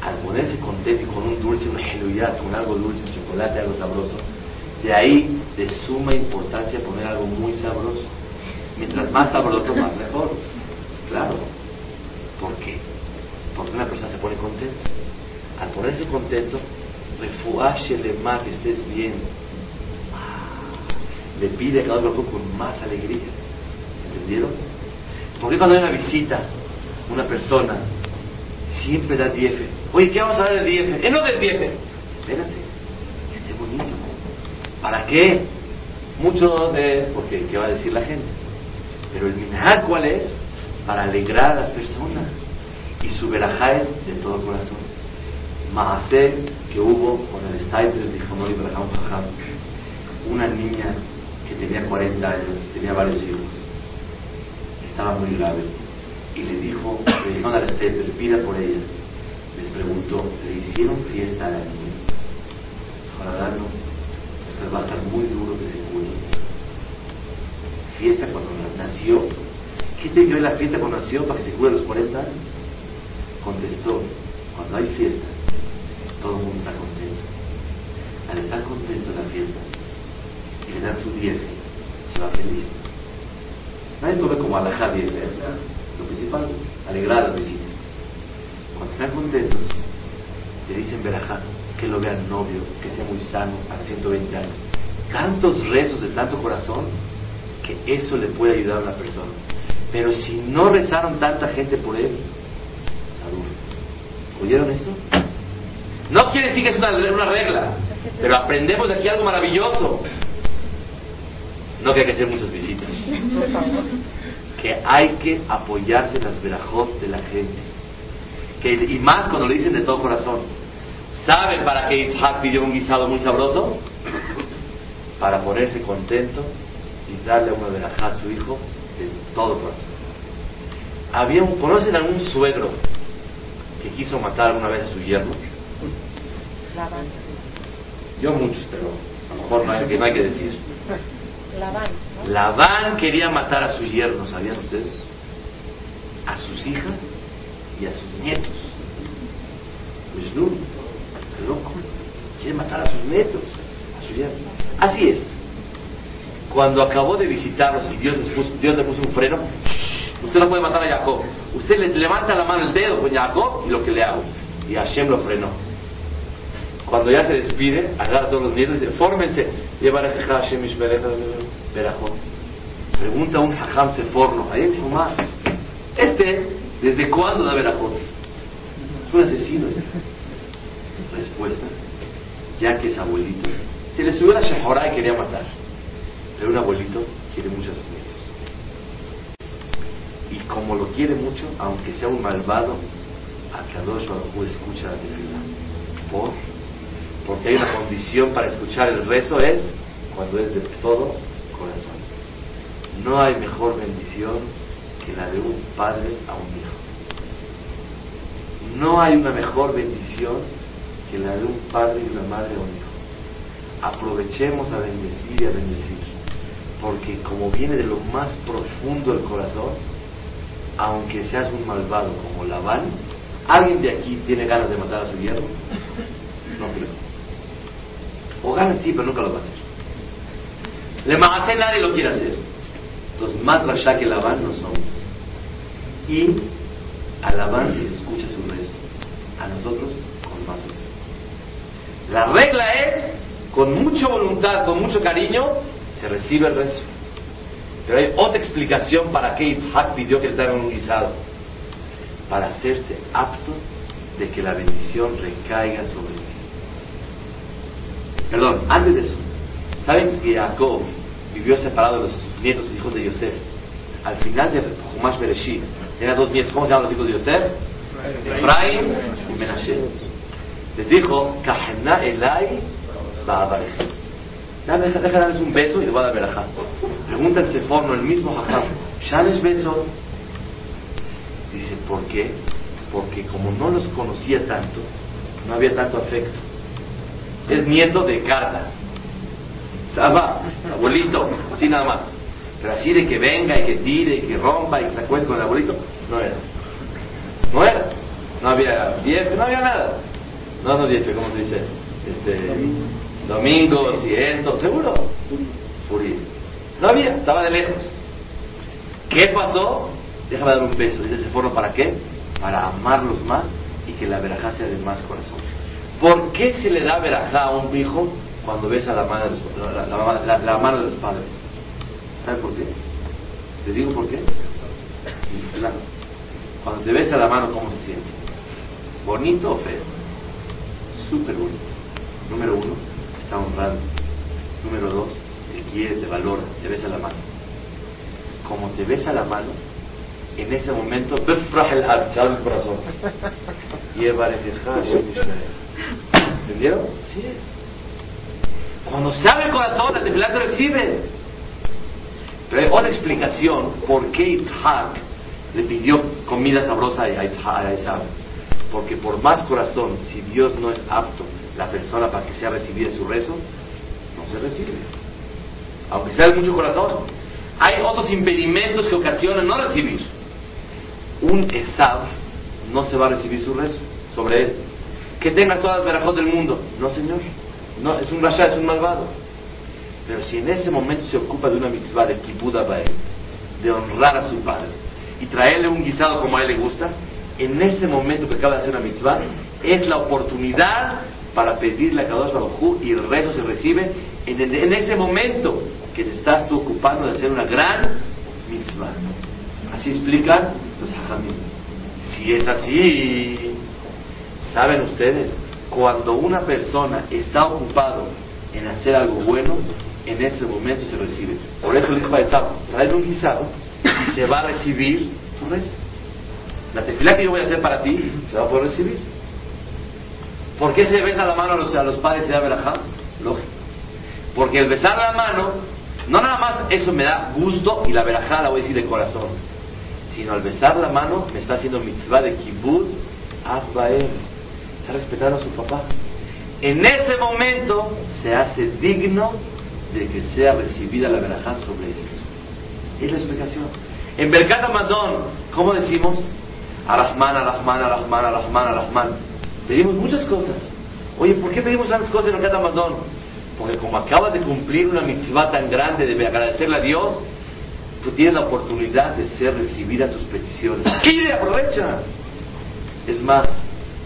Al ponerse contento con un dulce, una genuidad, con algo dulce, chocolate, algo sabroso, de ahí de suma importancia poner algo muy sabroso. Mientras más sabroso, más mejor. Claro. ¿Por qué? Porque una persona se pone contenta. Al ponerse contento, refuaje más que estés bien. Le pide a cada uno con más alegría. ¿Entendieron? Porque cuando hay una visita, una persona siempre da diefe. Oye, ¿qué vamos a dar de diefe? Eh, no del diefe. Espérate, que esté bonito. ¿Para qué? Muchos es porque qué va a decir la gente. Pero el minhag, ¿cuál es? Para alegrar a las personas. Y su verajá es de todo corazón. Maasé que hubo con el Stiples dijo no Ibrahim Jajam, una niña que tenía 40 años, tenía varios hijos, estaba muy grave y le dijo, le dijeron a la Stiples, pida por ella. Les preguntó, ¿le hicieron fiesta a la niña? Ojalá no, esto va a estar muy duro que se cure. Fiesta cuando nació. ¿Qué te dio la fiesta cuando nació para que se cure a los 40 años? Contestó, cuando hay fiesta, todo el mundo está contento. Al estar contento en la fiesta y le dan su 10, se va feliz. Nadie come como alajá 10, ¿eh? o sea, lo principal, alegrar a las visitas. Cuando están contentos, le dicen verajá, que lo vean novio, que esté muy sano a 120 años. Tantos rezos de tanto corazón que eso le puede ayudar a una persona. Pero si no rezaron tanta gente por él, duro. ¿Oyeron esto? No quiere decir que es una, una regla, pero aprendemos de aquí algo maravilloso. No que hay que hacer muchas visitas. Que hay que apoyarse en las verajot de la gente. Que, y más cuando lo dicen de todo corazón. ¿Saben para qué Isaac pidió un guisado muy sabroso? Para ponerse contento y darle una verajá a su hijo de todo corazón. Había un, ¿Conocen a un suegro que quiso matar alguna vez a su yerno? Yo muchos, pero a lo mejor no hay que, no hay que decir. Labán, quería matar a su yerno, ¿sabían ustedes? A sus hijas y a sus nietos. Pues no, loco. Quiere matar a sus nietos, a su yerno. Así es. Cuando acabó de visitarlos y Dios, les puso, Dios le puso un freno, usted no puede matar a Jacob. Usted le levanta la mano el dedo con Jacob y lo que le hago. Y Hashem lo frenó. Cuando ya se despide, agarra todos los nietos y dice, fórmense. Lleva a. Pregunta un hajam seforno, ahí en más. Este, ¿desde cuándo da Berajot? Es un asesino. Respuesta, ya que es abuelito. Se le subió la y quería matar. Pero un abuelito quiere mucho a. Y como lo quiere mucho, aunque sea un malvado, a Kadosh Baruj escucha la tefilá. ¿Por? Porque hay una condición para escuchar el rezo, es cuando es de todo corazón. No hay mejor bendición que la de un padre a un hijo. No hay una mejor bendición que la de un padre y una madre a un hijo. Aprovechemos a bendecir y a bendecir, porque como viene de lo más profundo del corazón, aunque seas un malvado como Labán, ¿alguien de aquí tiene ganas de matar a su hierro? No creo. O ganas sí, pero nunca lo va a hacer. Le hace nadie lo quiere hacer. Entonces, más rasha que Labán no somos. Y a Labán se escucha su rezo. A nosotros con más rezo. La regla es, con mucha voluntad, con mucho cariño, se recibe el rezo. Pero hay otra explicación para qué Isaac pidió que le traigan un guisado. Para hacerse apto de que la bendición recaiga sobre él. Perdón, antes de eso, ¿saben que Jacob vivió separado de los nietos y hijos de Yosef? Al final de Humash Bereshit, tenía dos nietos, ¿cómo se llaman los hijos de Yosef? Efraim y Menashe. Les dijo, Kahena Elai. Dame, deja, darles un beso y le voy a dar verajá. Pregunta el Seforno, el mismo Jajam, ¿sabes beso? Dice, ¿por qué? Porque como no los conocía tanto, no había tanto afecto. Es nieto de cartas. Saba, abuelito, así nada más. Pero así de que venga y que tire y que rompa y que se acueste con el abuelito, no era. No era. No había diez, no había nada. No, no diez, ¿cómo se dice? Este, domingos y esto, seguro. Furir. No había, estaba de lejos. ¿Qué pasó? Déjame dar un beso. Dice ese forno, ¿para qué? Para amarlos más y que la verajá de más corazón. ¿Por qué se le da verajá a un hijo cuando besa la mano de los, la, la- la- la mano de los padres? ¿Saben por qué? ¿Les digo por qué? Claro. Cuando te besa la mano, ¿cómo se siente? ¿Bonito o feo? Súper bonito. Número uno, está honrado. Número dos, te quiere, te valora, te besa la mano. Como te besa la mano, en ese momento, el corazón. Y. ¿Entendieron? Así es. Cuando se abre el corazón, el tefilá te recibe. Pero hay otra explicación por qué Yitzhak le pidió comida sabrosa a Esaú. Porque por más corazón, si Dios no es apto la persona para que sea recibida su rezo, no se recibe. Aunque sea de mucho corazón. Hay otros impedimentos que ocasionan no recibir. Un Esaú no se va a recibir su rezo sobre él. Que tengas todas las verajos del mundo. No, señor. No, es un rasha, es un malvado. Pero si en ese momento se ocupa de una mitzvah de kibbud abael, de honrar a su padre y traerle un guisado como a él le gusta, en ese momento que acaba de hacer una mitzvah, es la oportunidad para pedirle a Kadosh Baruj y el rezo se recibe en, en- en ese momento que te estás tú ocupando de hacer una gran mitzvah. Así explican los hajamim. Si es así, ¿saben ustedes? Cuando una persona está ocupado en hacer algo bueno, en ese momento se recibe. Por eso a Esaú, tráeme un guisado y se va a recibir tu rezo. La tefilá que yo voy a hacer para ti se va a poder recibir. ¿Por qué se besa la mano a los, padres y da verajá? Lógico. Porque el besar la mano, no nada más eso me da gusto y la verajá la voy a decir de corazón, sino al besar la mano me está haciendo mitzvah de kibbutz Afbael. Está respetando a su papá. En ese momento se hace digno de que sea recibida la verajá sobre él. Es la explicación. En Berkat Amazon, ¿cómo decimos? Arahman, Arahman, Arahman, Arahman, Arahman. Pedimos muchas cosas. Oye, ¿por qué pedimos tantas cosas en Berkat Amazon? Porque como acabas de cumplir una mitzvah tan grande de agradecerle a Dios, tú tienes la oportunidad de ser recibida tus peticiones. ¡Pide, aprovecha! Es más,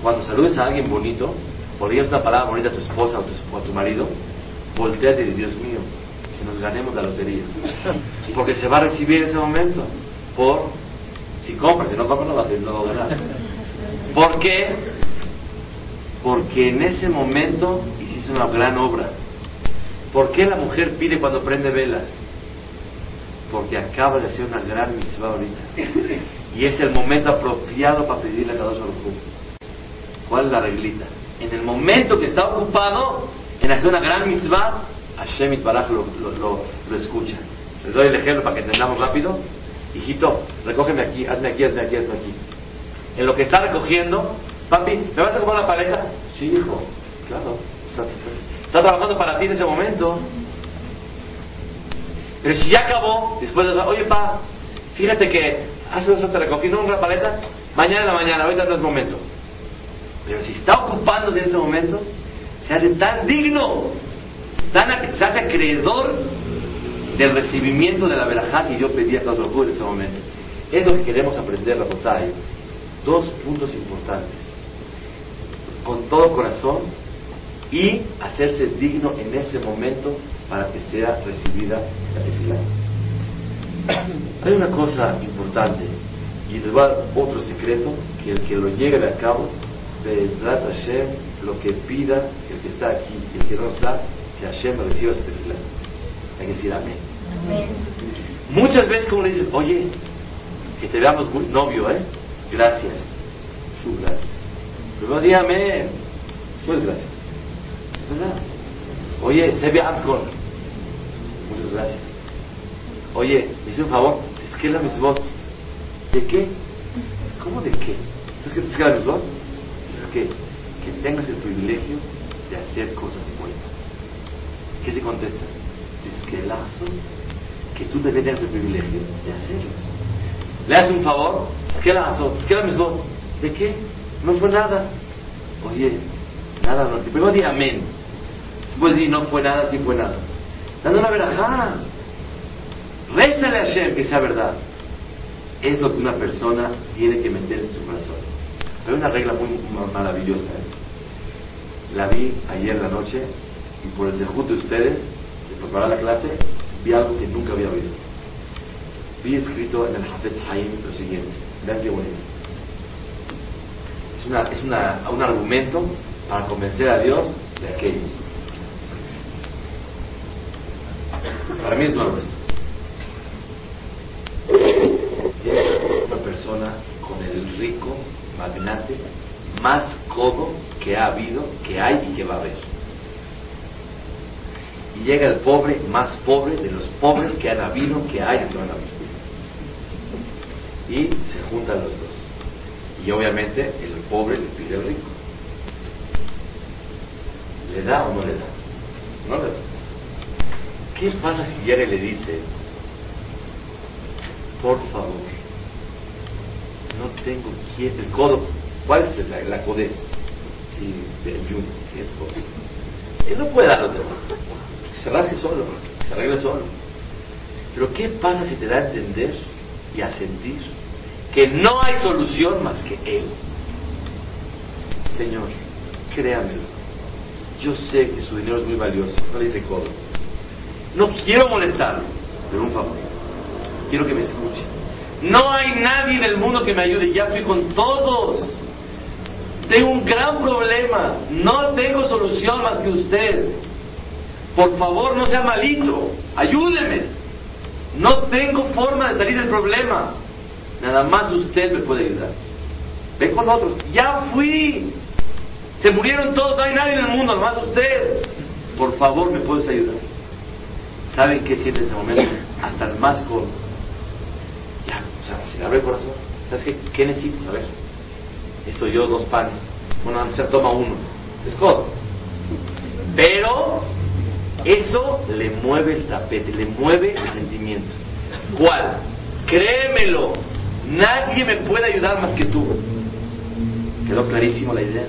cuando saludes a alguien bonito, o digas una palabra bonita a tu esposa o, tu- o a tu marido, volteate y di, Dios mío, que nos ganemos la lotería. Porque se va a recibir en ese momento. Por, si compras, si no compras no va a, no va a ganar. ¿Por qué? Porque en ese momento hiciste una gran obra. ¿Por qué la mujer pide cuando prende velas? Porque acaba de hacer una gran mitzvah ahorita. Y es el momento apropiado para pedirle a Baruj Hu. ¿Cuál es la reglita? En el momento que está ocupado en hacer una gran mitzvah, Hashem Itbaraj lo, lo, lo, lo escucha. Les doy el ejemplo para que entendamos rápido. Hijito, recógeme aquí, hazme aquí, hazme aquí, hazme aquí. En lo que está recogiendo, papi, ¿me vas a comprar una paleta? Sí, hijo, claro. Está, trabajando para ti en ese momento. Pero si ya acabó, después de eso, oye, pa, fíjate que hace eso te recogí, no una paleta, mañana en la mañana, ahorita no es momento. Pero si está ocupándose en ese momento, se hace tan digno, tan, se hace acreedor del recibimiento de la verajá que yo pedí a Dios en ese momento. Es lo que queremos aprender, Rabotay. Dos puntos importantes. Con todo corazón y hacerse digno en ese momento para que sea recibida la tefilá. Hay una cosa importante y les voy a dar otro secreto que el que lo llegue a cabo, Bezrat Hashem, lo que pida el que está aquí y el que no está, que Hashem reciba su tefilá. Hay que decir amén. Muchas veces como le dicen, oye, que te veamos muy novio, ¿eh? Gracias. Su gracias. Luego di amén. Pues gracias. ¿Verdad? Oye, se ve Amcon. Muchas gracias. Oye, me hice un favor, es que la misbot. ¿De qué? ¿Cómo de qué? ¿Es que te escribe la misbot? Que, tengas el privilegio de hacer cosas buenas. ¿Qué se contesta? Es que la que tú también tengas el privilegio de hacerlo. Le haces un favor, es que la es que la misbot. ¿De qué? No fue nada. Oye, nada, no. Primero di amén. Después di no fue nada, sí fue nada. Dando una verajá. Rézale a Hashem que sea verdad. Es lo que una persona tiene que meterse en su corazón. Pero una regla muy ma- maravillosa. ¿eh? La vi ayer la noche y por el dejud de ustedes, de preparar la clase, vi algo que nunca había oído. Vi escrito en el Hafez Haim lo siguiente. Vean qué bonito. Es, una, es una, un argumento para convencer a Dios de aquello. Para mí es nuevo esto. Es una persona con el rico magnate más codo que ha habido, que hay y que va a haber. Y llega el pobre más pobre de los pobres que han habido, que hay y que van a haber. Y se juntan los dos. Y obviamente el pobre le pide al rico. ¿Le da o no le da? No le da. ¿Qué pasa si llega y le dice, por favor, no tengo quien, el codo, ¿cuál es la, la codez? Sí, del yun, que es pobre. Él no puede dar los demás. Se rasque solo, se arregle solo. Pero ¿qué pasa si te da a entender y a sentir que no hay solución más que Él? Señor, créamelo. Yo sé que su dinero es muy valioso. No le dice codo. No quiero molestarlo, pero un favor. Quiero que me escuche. No hay nadie en el mundo que me ayude. Ya fui con todos. Tengo un gran problema. No tengo solución más que usted. Por favor, no sea malito. Ayúdeme. No tengo forma de salir del problema. Nada más usted me puede ayudar. Ven con nosotros. Ya fui. Se murieron todos. No hay nadie en el mundo. Nada más usted. Por favor, me puedes ayudar. ¿Saben qué siente en ese momento? Hasta el más codo. O sea, se le abre el corazón. ¿Sabes qué? ¿Qué necesitas? A ver. Esto yo, dos panes. Bueno, se toma uno. Es codo. Pero eso le mueve el tapete, le mueve el sentimiento. ¿Cuál? Créemelo, nadie me puede ayudar más que tú. ¿Quedó clarísimo la idea?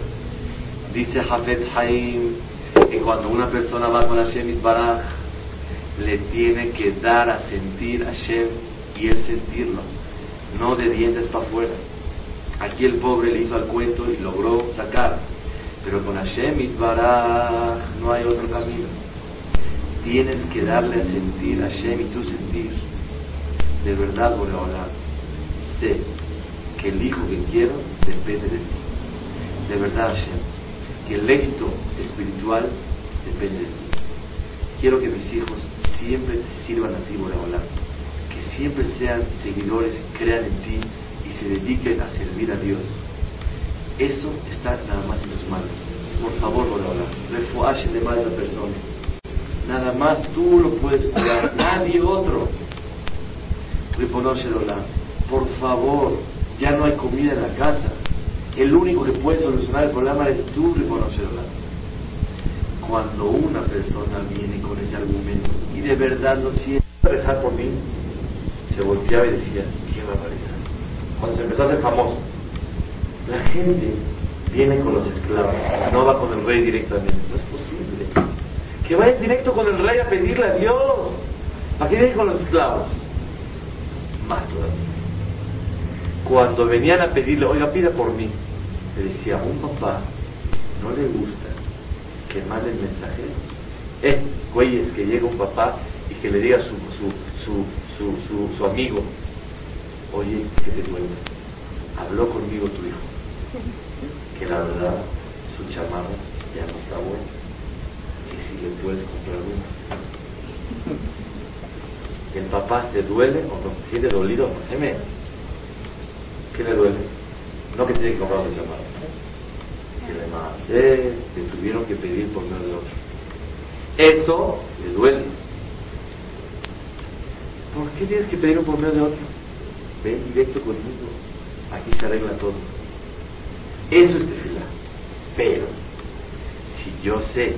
Dice Hafez Haim, que cuando una persona va con Hashem Baraj, le tiene que dar a sentir a Hashem y él sentirlo, no de dientes para afuera. Aquí el pobre le hizo al cuento y logró sacar, pero con Hashem Baraj no hay otro camino. Tienes que darle a sentir a Hashem y tú sentir. De verdad, hablar sé que el hijo que quiero depende de ti. De verdad, Hashem, que el éxito espiritual depende de ti. Quiero que mis hijos siempre te sirvan a ti, que siempre sean seguidores, crean en ti y se dediquen a servir a Dios. Eso está nada más en tus manos. Por favor, Boreolam, refuaje de más a la persona. Nada más tú lo puedes curar, nadie otro. Por favor, ya no hay comida en la casa. El único que puede solucionar el problema es tú, Ribonosherolam. Cuando una persona viene con ese argumento y de verdad lo siente, dejar por mí, se volteaba y decía, qué barbaridad. Cuando se empezó a hacer famoso, la gente viene con los esclavos, no va con el rey directamente. No es posible. Que vaya directo con el rey a pedirle a Dios. ¿Para qué viene con los esclavos? Más todavía. Cuando venían a pedirle, oiga, pida por mí, le decía, un papá no le gusta que mande el mensajero. Eh, güeyes, que llega un papá y que le diga a su, su, su, su, amigo, oye, que te duele. Habló conmigo tu hijo, que la verdad su chamarra ya no está buena, que si le puedes comprar uno. El papá se duele o no, se siente dolido, Dime, ¿qué le duele? No que tiene que comprar otra chamarra. Que le más, eh, le tuvieron que pedir por medio de otro. Eso le duele ¿Por qué tienes que pedir por medio de otro? Ven directo conmigo. Aquí se arregla todo. Eso es tefilá. Pero, si yo sé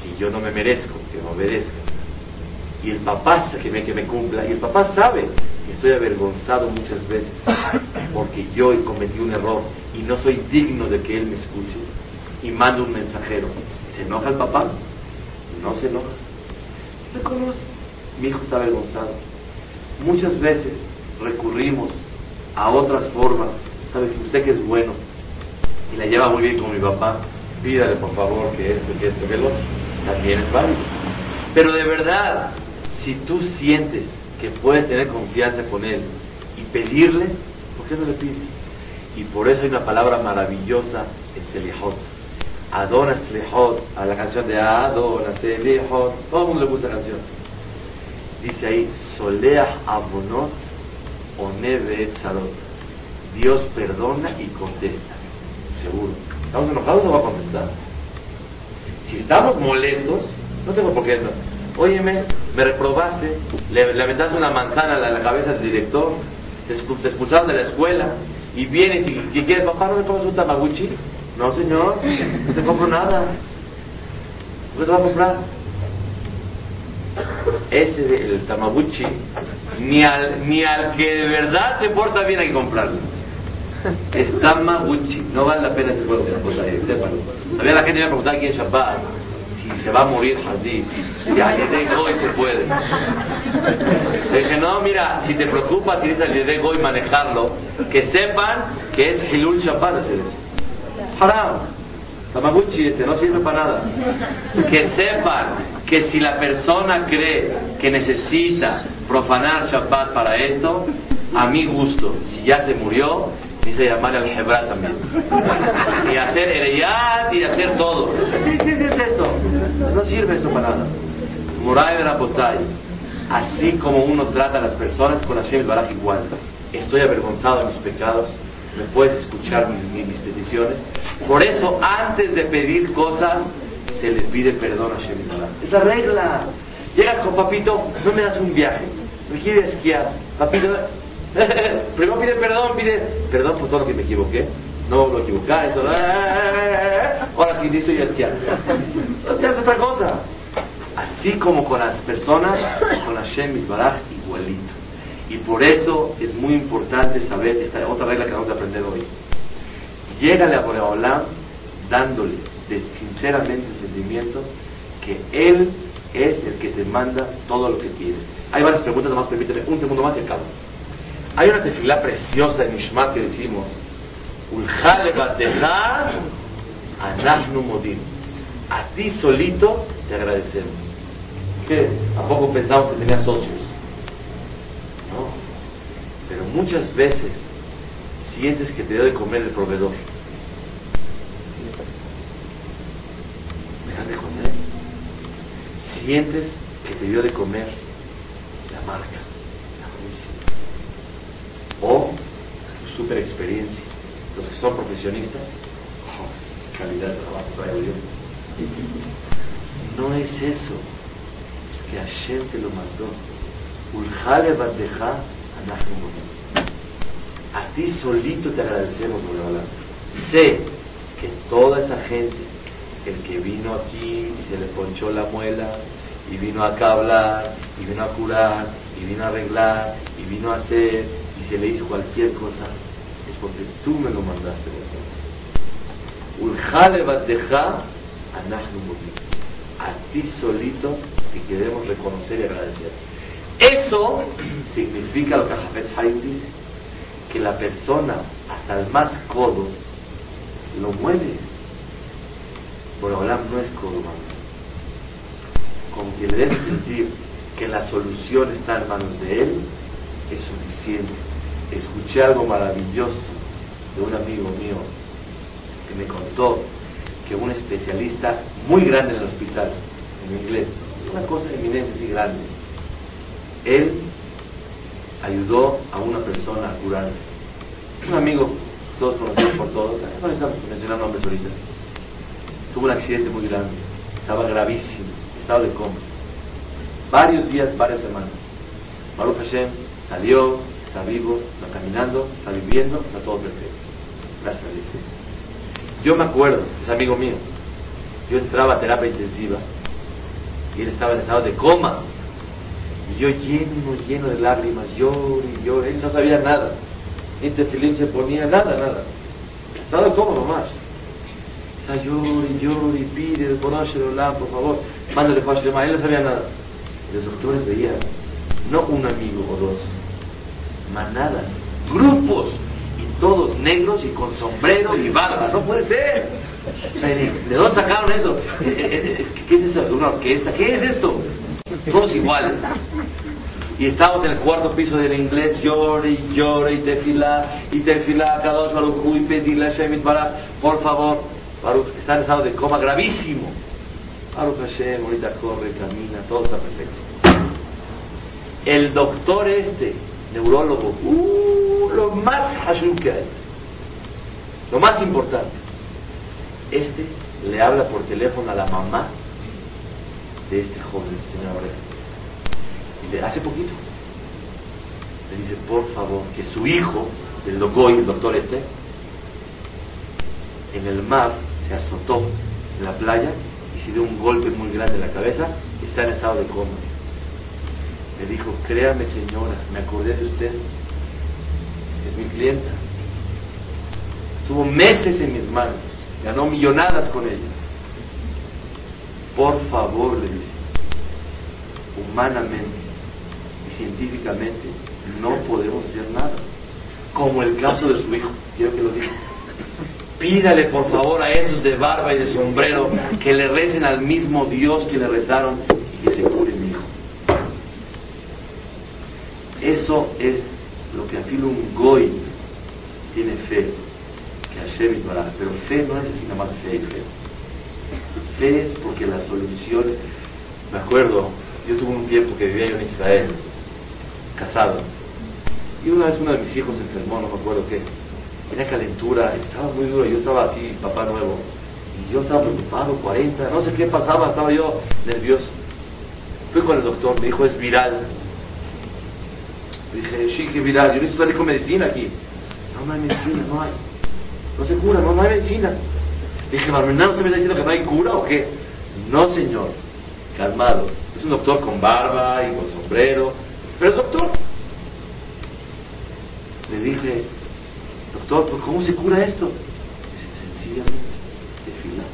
que yo no me merezco, que no obedezca, y el papá que me, que me cumpla, y el papá sabe que estoy avergonzado muchas veces porque yo cometí un error y no soy digno de que él me escuche, y mando un mensajero. ¿Se enoja el papá? No se enoja. Reconoce. Mi hijo está avergonzado muchas veces recurrimos a otras formas. ¿Sabe que usted que es bueno y la lleva muy bien con mi papá? Pídale por favor que esto, que esto, que lo otro. También es válido. Pero de verdad, si tú sientes que puedes tener confianza con él y pedirle, ¿por qué no le pides? Y por eso hay una palabra maravillosa en Selihot. Adona Selihot, a la canción de Adona Selihot. Todo el mundo le gusta la canción dice ahí, Soleah Abonot o Neve Dios perdona y contesta. Seguro. ¿Estamos enojados o va a contestar? Si estamos molestos, no tengo por qué no. Óyeme, me reprobaste, le, aventaste una manzana a la, cabeza del director, te, expulsaron de la escuela y vienes y, y quieres, papá, ¿no me pongas un tamaguchi? No, señor, no te compro nada. ¿Qué te va a comprar? Ese el Tamaguchi, ni al, ni al que de verdad se porta bien hay que comprarlo. Es Tamaguchi, no vale la pena ese juego de Todavía la gente me a preguntar aquí en Shabbat si se va a morir así. Ya, de hoy se puede. Le dije, no, mira, si te preocupas si dices de hoy manejarlo, que sepan que es Hilul Shabbat hacer eso. Haram. Tamaguchi este no sirve para nada. Que sepan que si la persona cree que necesita profanar Shabbat para esto, a mi gusto, si ya se murió, dice llamar al Hebra también. Y hacer Ereyat y hacer todo. ¿Qué, es esto? No sirve eso para nada. Murai Rabotay. Así como uno trata a las personas con Hashem Baraj igual. Estoy avergonzado de mis pecados me puedes escuchar mis, mis, peticiones. Por eso, antes de pedir cosas, se les pide perdón a Shem Es la regla. Llegas con papito, no me das un viaje, me quiere esquiar. Papito, primero pide perdón, pide perdón por todo lo que me equivoqué. No lo equivocar, eso. Ahora sí, listo y esquiar. es otra cosa. Así como con las personas, con Hashem Baraj igualito. Y por eso es muy importante saber esta otra regla que vamos a aprender hoy. Llégale a Boreolam dándole de sinceramente el sentimiento que Él es el que te manda todo lo que tienes. Hay varias preguntas, nomás permíteme un segundo más y acabo. Hay una tefilá preciosa en Mishmat que decimos, modim. A ti solito te agradecemos. ¿Qué? ¿A poco pensamos que tenía socios? No. Pero muchas veces sientes que te dio de comer el proveedor. Deja de comer. Sientes que te dio de comer la marca, la justicia. O tu super experiencia. Los que son profesionistas, oh, calidad de trabajo traigo yo. No es eso. Es que Hashem te lo mandó. Ulhale bateja a ti solito te agradecemos, Boreolam. Sé que toda esa gente, el que vino aquí y se le ponchó la muela, y vino acá a hablar, y vino a curar, y vino a arreglar, y vino a hacer, y se le hizo cualquier cosa, es porque tú me lo mandaste. A ti solito te queremos reconocer y agradecer. Eso significa lo que Jafet Haim dice que la persona, hasta el más codo, lo mueve. Borolam no es codo, Con que le des sentir que la solución está en manos de él, es suficiente. Escuché algo maravilloso de un amigo mío que me contó que un especialista muy grande en el hospital, en inglés, una cosa eminente y grande, él ayudó a una persona a curarse. Un amigo, todos conocidos por todos, no necesitamos mencionar nombres ahorita, tuvo un accidente muy grande, estaba gravísimo, estaba de coma. Varios días, varias semanas. Baruch Hashem salió, está vivo, está caminando, está viviendo, está todo perfecto. Gracias a Dios. Yo me acuerdo, es amigo mío, yo entraba a terapia intensiva y él estaba en estado de coma y yo lleno, lleno de lágrimas, lloro y. Él no sabía nada. Ni tefilín se ponía, nada, nada. Estaba como nomás. Está lloro y lloro y pide, conoce por favor, mándale paz de Él no sabía nada. Los doctores veían, no un amigo o dos, manadas, grupos, y todos negros y con sombrero y barba. No puede ser. ¿de dónde sacaron eso? Eh, eh, eh, ¿Qué es eso? ¿Una orquesta? ¿Qué es esto? Todos iguales. Y estamos en el cuarto piso del inglés, llore y llore y tefilá, y tefilá, cada dos Baruj y pedirle a Shemit para, por favor, Baruch, está en estado de coma gravísimo. Baruch Hashem, ahorita corre, camina, todo está perfecto. El doctor este, neurólogo, uh, lo más hashuk que hay, lo más importante, este le habla por teléfono a la mamá de este joven, este señor Y le hace poquito le dice, por favor, que su hijo, el doctor, el doctor este, en el mar se azotó en la playa y se dio un golpe muy grande en la cabeza y está en estado de coma. Me dijo, créame señora, me acordé de usted, es mi clienta. Tuvo meses en mis manos, ganó millonadas con ella. Por favor, le dice, humanamente y científicamente no podemos hacer nada. Como el caso de su hijo, quiero que lo diga. Pídale por favor a esos de barba y de sombrero que le recen al mismo Dios que le rezaron y que se cure mi hijo. Eso es lo que afirma un goy tiene fe, que Hashem y pero fe no es así nada más fe y fe. Fe es porque la solución, me acuerdo, yo tuve un tiempo que vivía yo en Israel, casado, y una vez uno de mis hijos enfermó, no me acuerdo qué, tenía calentura, estaba muy duro, yo estaba así, papá nuevo, y yo estaba preocupado, 40, no sé qué pasaba, estaba yo nervioso. Fui con el doctor, me dijo, es viral. Dije, sí, que viral, yo necesito salir con medicina aquí. No, no hay medicina, no hay. No se cura, no, no hay medicina. Dije, Barmenán, ¿usted me está diciendo que no hay cura o qué? No, señor, calmado. Es un doctor con barba y con sombrero, pero doctor. Le dije, doctor, ¿cómo se cura esto? Dice, sencillamente, fila.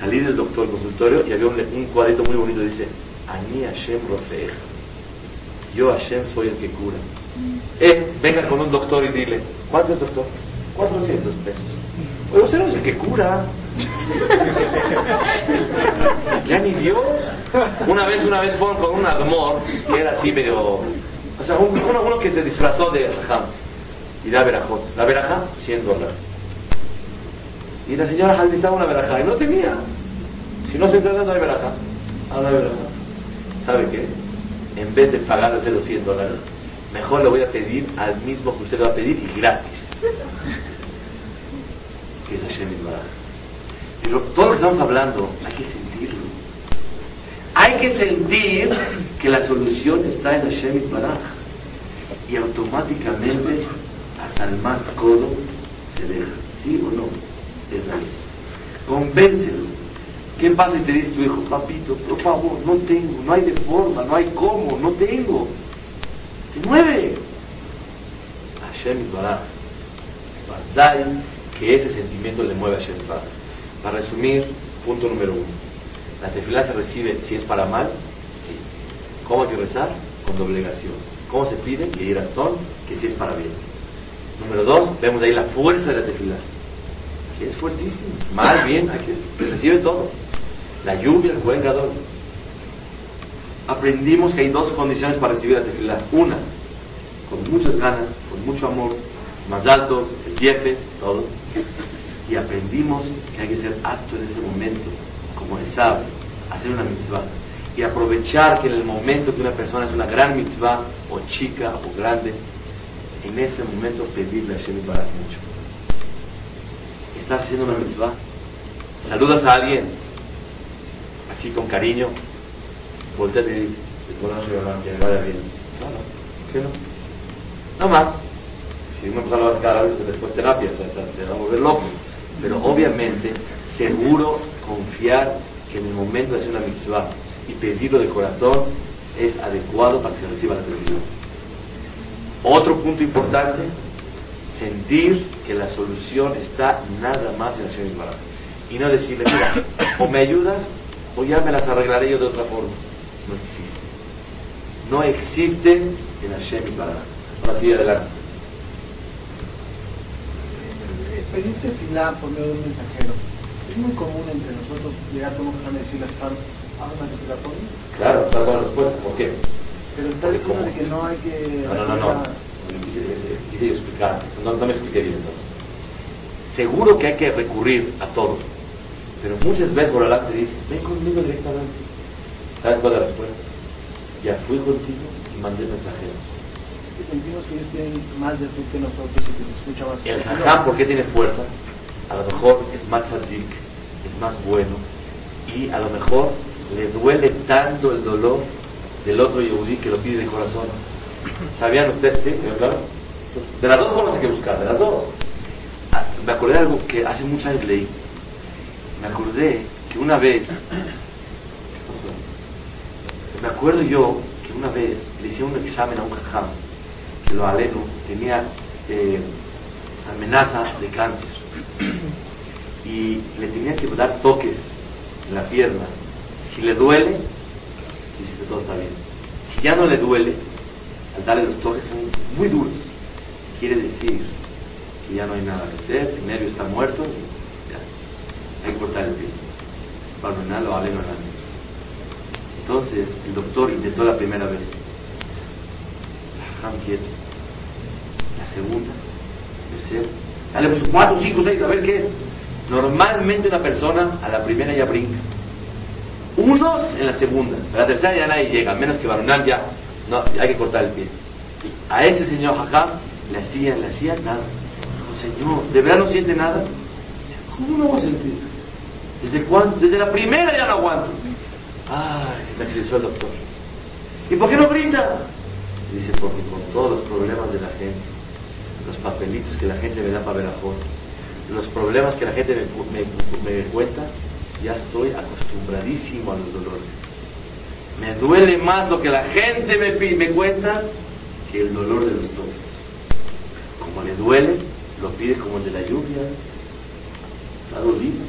Salí del doctor consultorio y había un, un cuadrito muy bonito dice, Ani Hashem Rofeja. Yo Hashem soy el que cura. Eh, venga con un doctor y dile, ¿cuánto es doctor? 400 pesos. Oye, usted no es el que cura. ya ni Dios. Una vez, una vez fueron con un amor que era así medio. O sea, un- uno, uno que se disfrazó de Rajam y da verajot. La verajá, 100 dólares. Y la señora jaldizaba una verajá y no tenía. Si no se entrega, no hay verajá. Ah, no hay verajá. ¿Sabe qué? En vez de pagarle los 100 dólares, mejor le voy a pedir al mismo que usted le va a pedir y gratis. Que es Hashem. Pero todo lo que estamos hablando hay que sentirlo. Hay que sentir que la solución está en Hashem Yitbaraj. Y automáticamente hasta el más codo se deja. ¿Sí o no? Es ley. Convéncelo. ¿Qué pasa si te dice tu hijo, papito, por favor, no tengo, no hay de forma, no hay cómo, no tengo? Te mueve. Hashem Yitbaraj. Badai, que ese sentimiento le mueve a Yitbaraj. Para resumir, punto número uno. La tefilá se recibe si es para mal, sí. ¿Cómo hay que rezar? Con doblegación. ¿Cómo se pide? Y ir son que si es para bien. Número dos, vemos ahí la fuerza de la tefilá. Que es fuertísimo. Mal, bien, hay que, se recibe todo. La lluvia, el buen. Aprendimos que hay dos condiciones para recibir la tefilá. Una, con muchas ganas, con mucho amor, más alto, todo. Y aprendimos que hay que ser apto en ese momento, como Esab, hacer una mitzvah. Y aprovechar que en el momento que una persona es una gran mitzvah, o chica, o grande, en ese momento pedirle a Hashem Barak mucho. Estás haciendo una mitzvah, saludas a alguien, así con cariño, volteate y dices, que vaya bien. Claro, ¿qué no? No más. Persona lo hace cada vez, después terapia, o sea, te, te va a volver loco. Pero obviamente, seguro confiar que en el momento de hacer una mitzvah y pedirlo de corazón es adecuado para que se reciba la televisión. Otro punto importante, sentir que la solución está nada más en Hashem Yitbaraj. Y no decirle, mira, o me ayudas o ya me las arreglaré yo de otra forma. No existe. No existe en Hashem Yitbaraj. Ahora sí, adelante. Eh, Pedir tefilá por medio de un mensajero. Es muy común entre nosotros llegar con un y decirle a haz una tefilá por mí. Claro, está buena respuesta. ¿Por qué? Pero está diciendo que no hay que... No, no, no, no. Quise, explicar. No, no me expliqué bien entonces. Seguro que hay que recurrir a todo. Pero muchas veces Boralá te dice, ven conmigo directamente. ¿Sabes cuál es la respuesta? Ya fui contigo y mandé mensajero. Que sentimos que ellos tienen más de fe que nosotros y que se escucha más El jajam, ¿por qué tiene fuerza? A lo mejor es más tzadik, es más bueno y a lo mejor le duele tanto el dolor del otro yehudí que lo pide de corazón. ¿Sabían ustedes? Sí, ¿quedó claro? De las dos formas hay que buscar, de las dos. Ah, Me acordé de algo que hace muchos años leí. Me acordé que una vez, me acuerdo yo que una vez le hicieron un examen a un jajam lo aleno tenía eh, amenaza de cáncer y le tenía que dar toques en la pierna. Si le duele, dice que todo está bien. Si ya no le duele, al darle los toques son muy duros. Quiere decir que ya no hay nada que hacer, el nervio está muerto, ya. hay que cortar el pie. Para lo aleno en la Entonces el doctor intentó la primera vez. Quieto. La segunda, tercera. Dale pues cuatro, cinco, seis, a ver qué. Normalmente una persona a la primera ya brinca. Unos en la segunda, a la tercera ya nadie llega, menos que Barunam ya. No, hay que cortar el pie. A ese señor Jajam le hacían, le hacían nada. Dijo, señor, ¿de verdad no siente nada? ¿Cómo no va a sentir? ¿Desde cuándo? Desde la primera ya no aguanto. Ay, se tranquilizó el doctor. ¿Y por qué no brinda? Dice, porque con todos los problemas de la gente, los papelitos que la gente me da para ver a foto, los problemas que la gente me, me- me cuenta, ya estoy acostumbradísimo a los dolores. Me duele más lo que la gente me, me cuenta que el dolor de los toques. Como le duele, lo pide como el de la lluvia. Está dolido.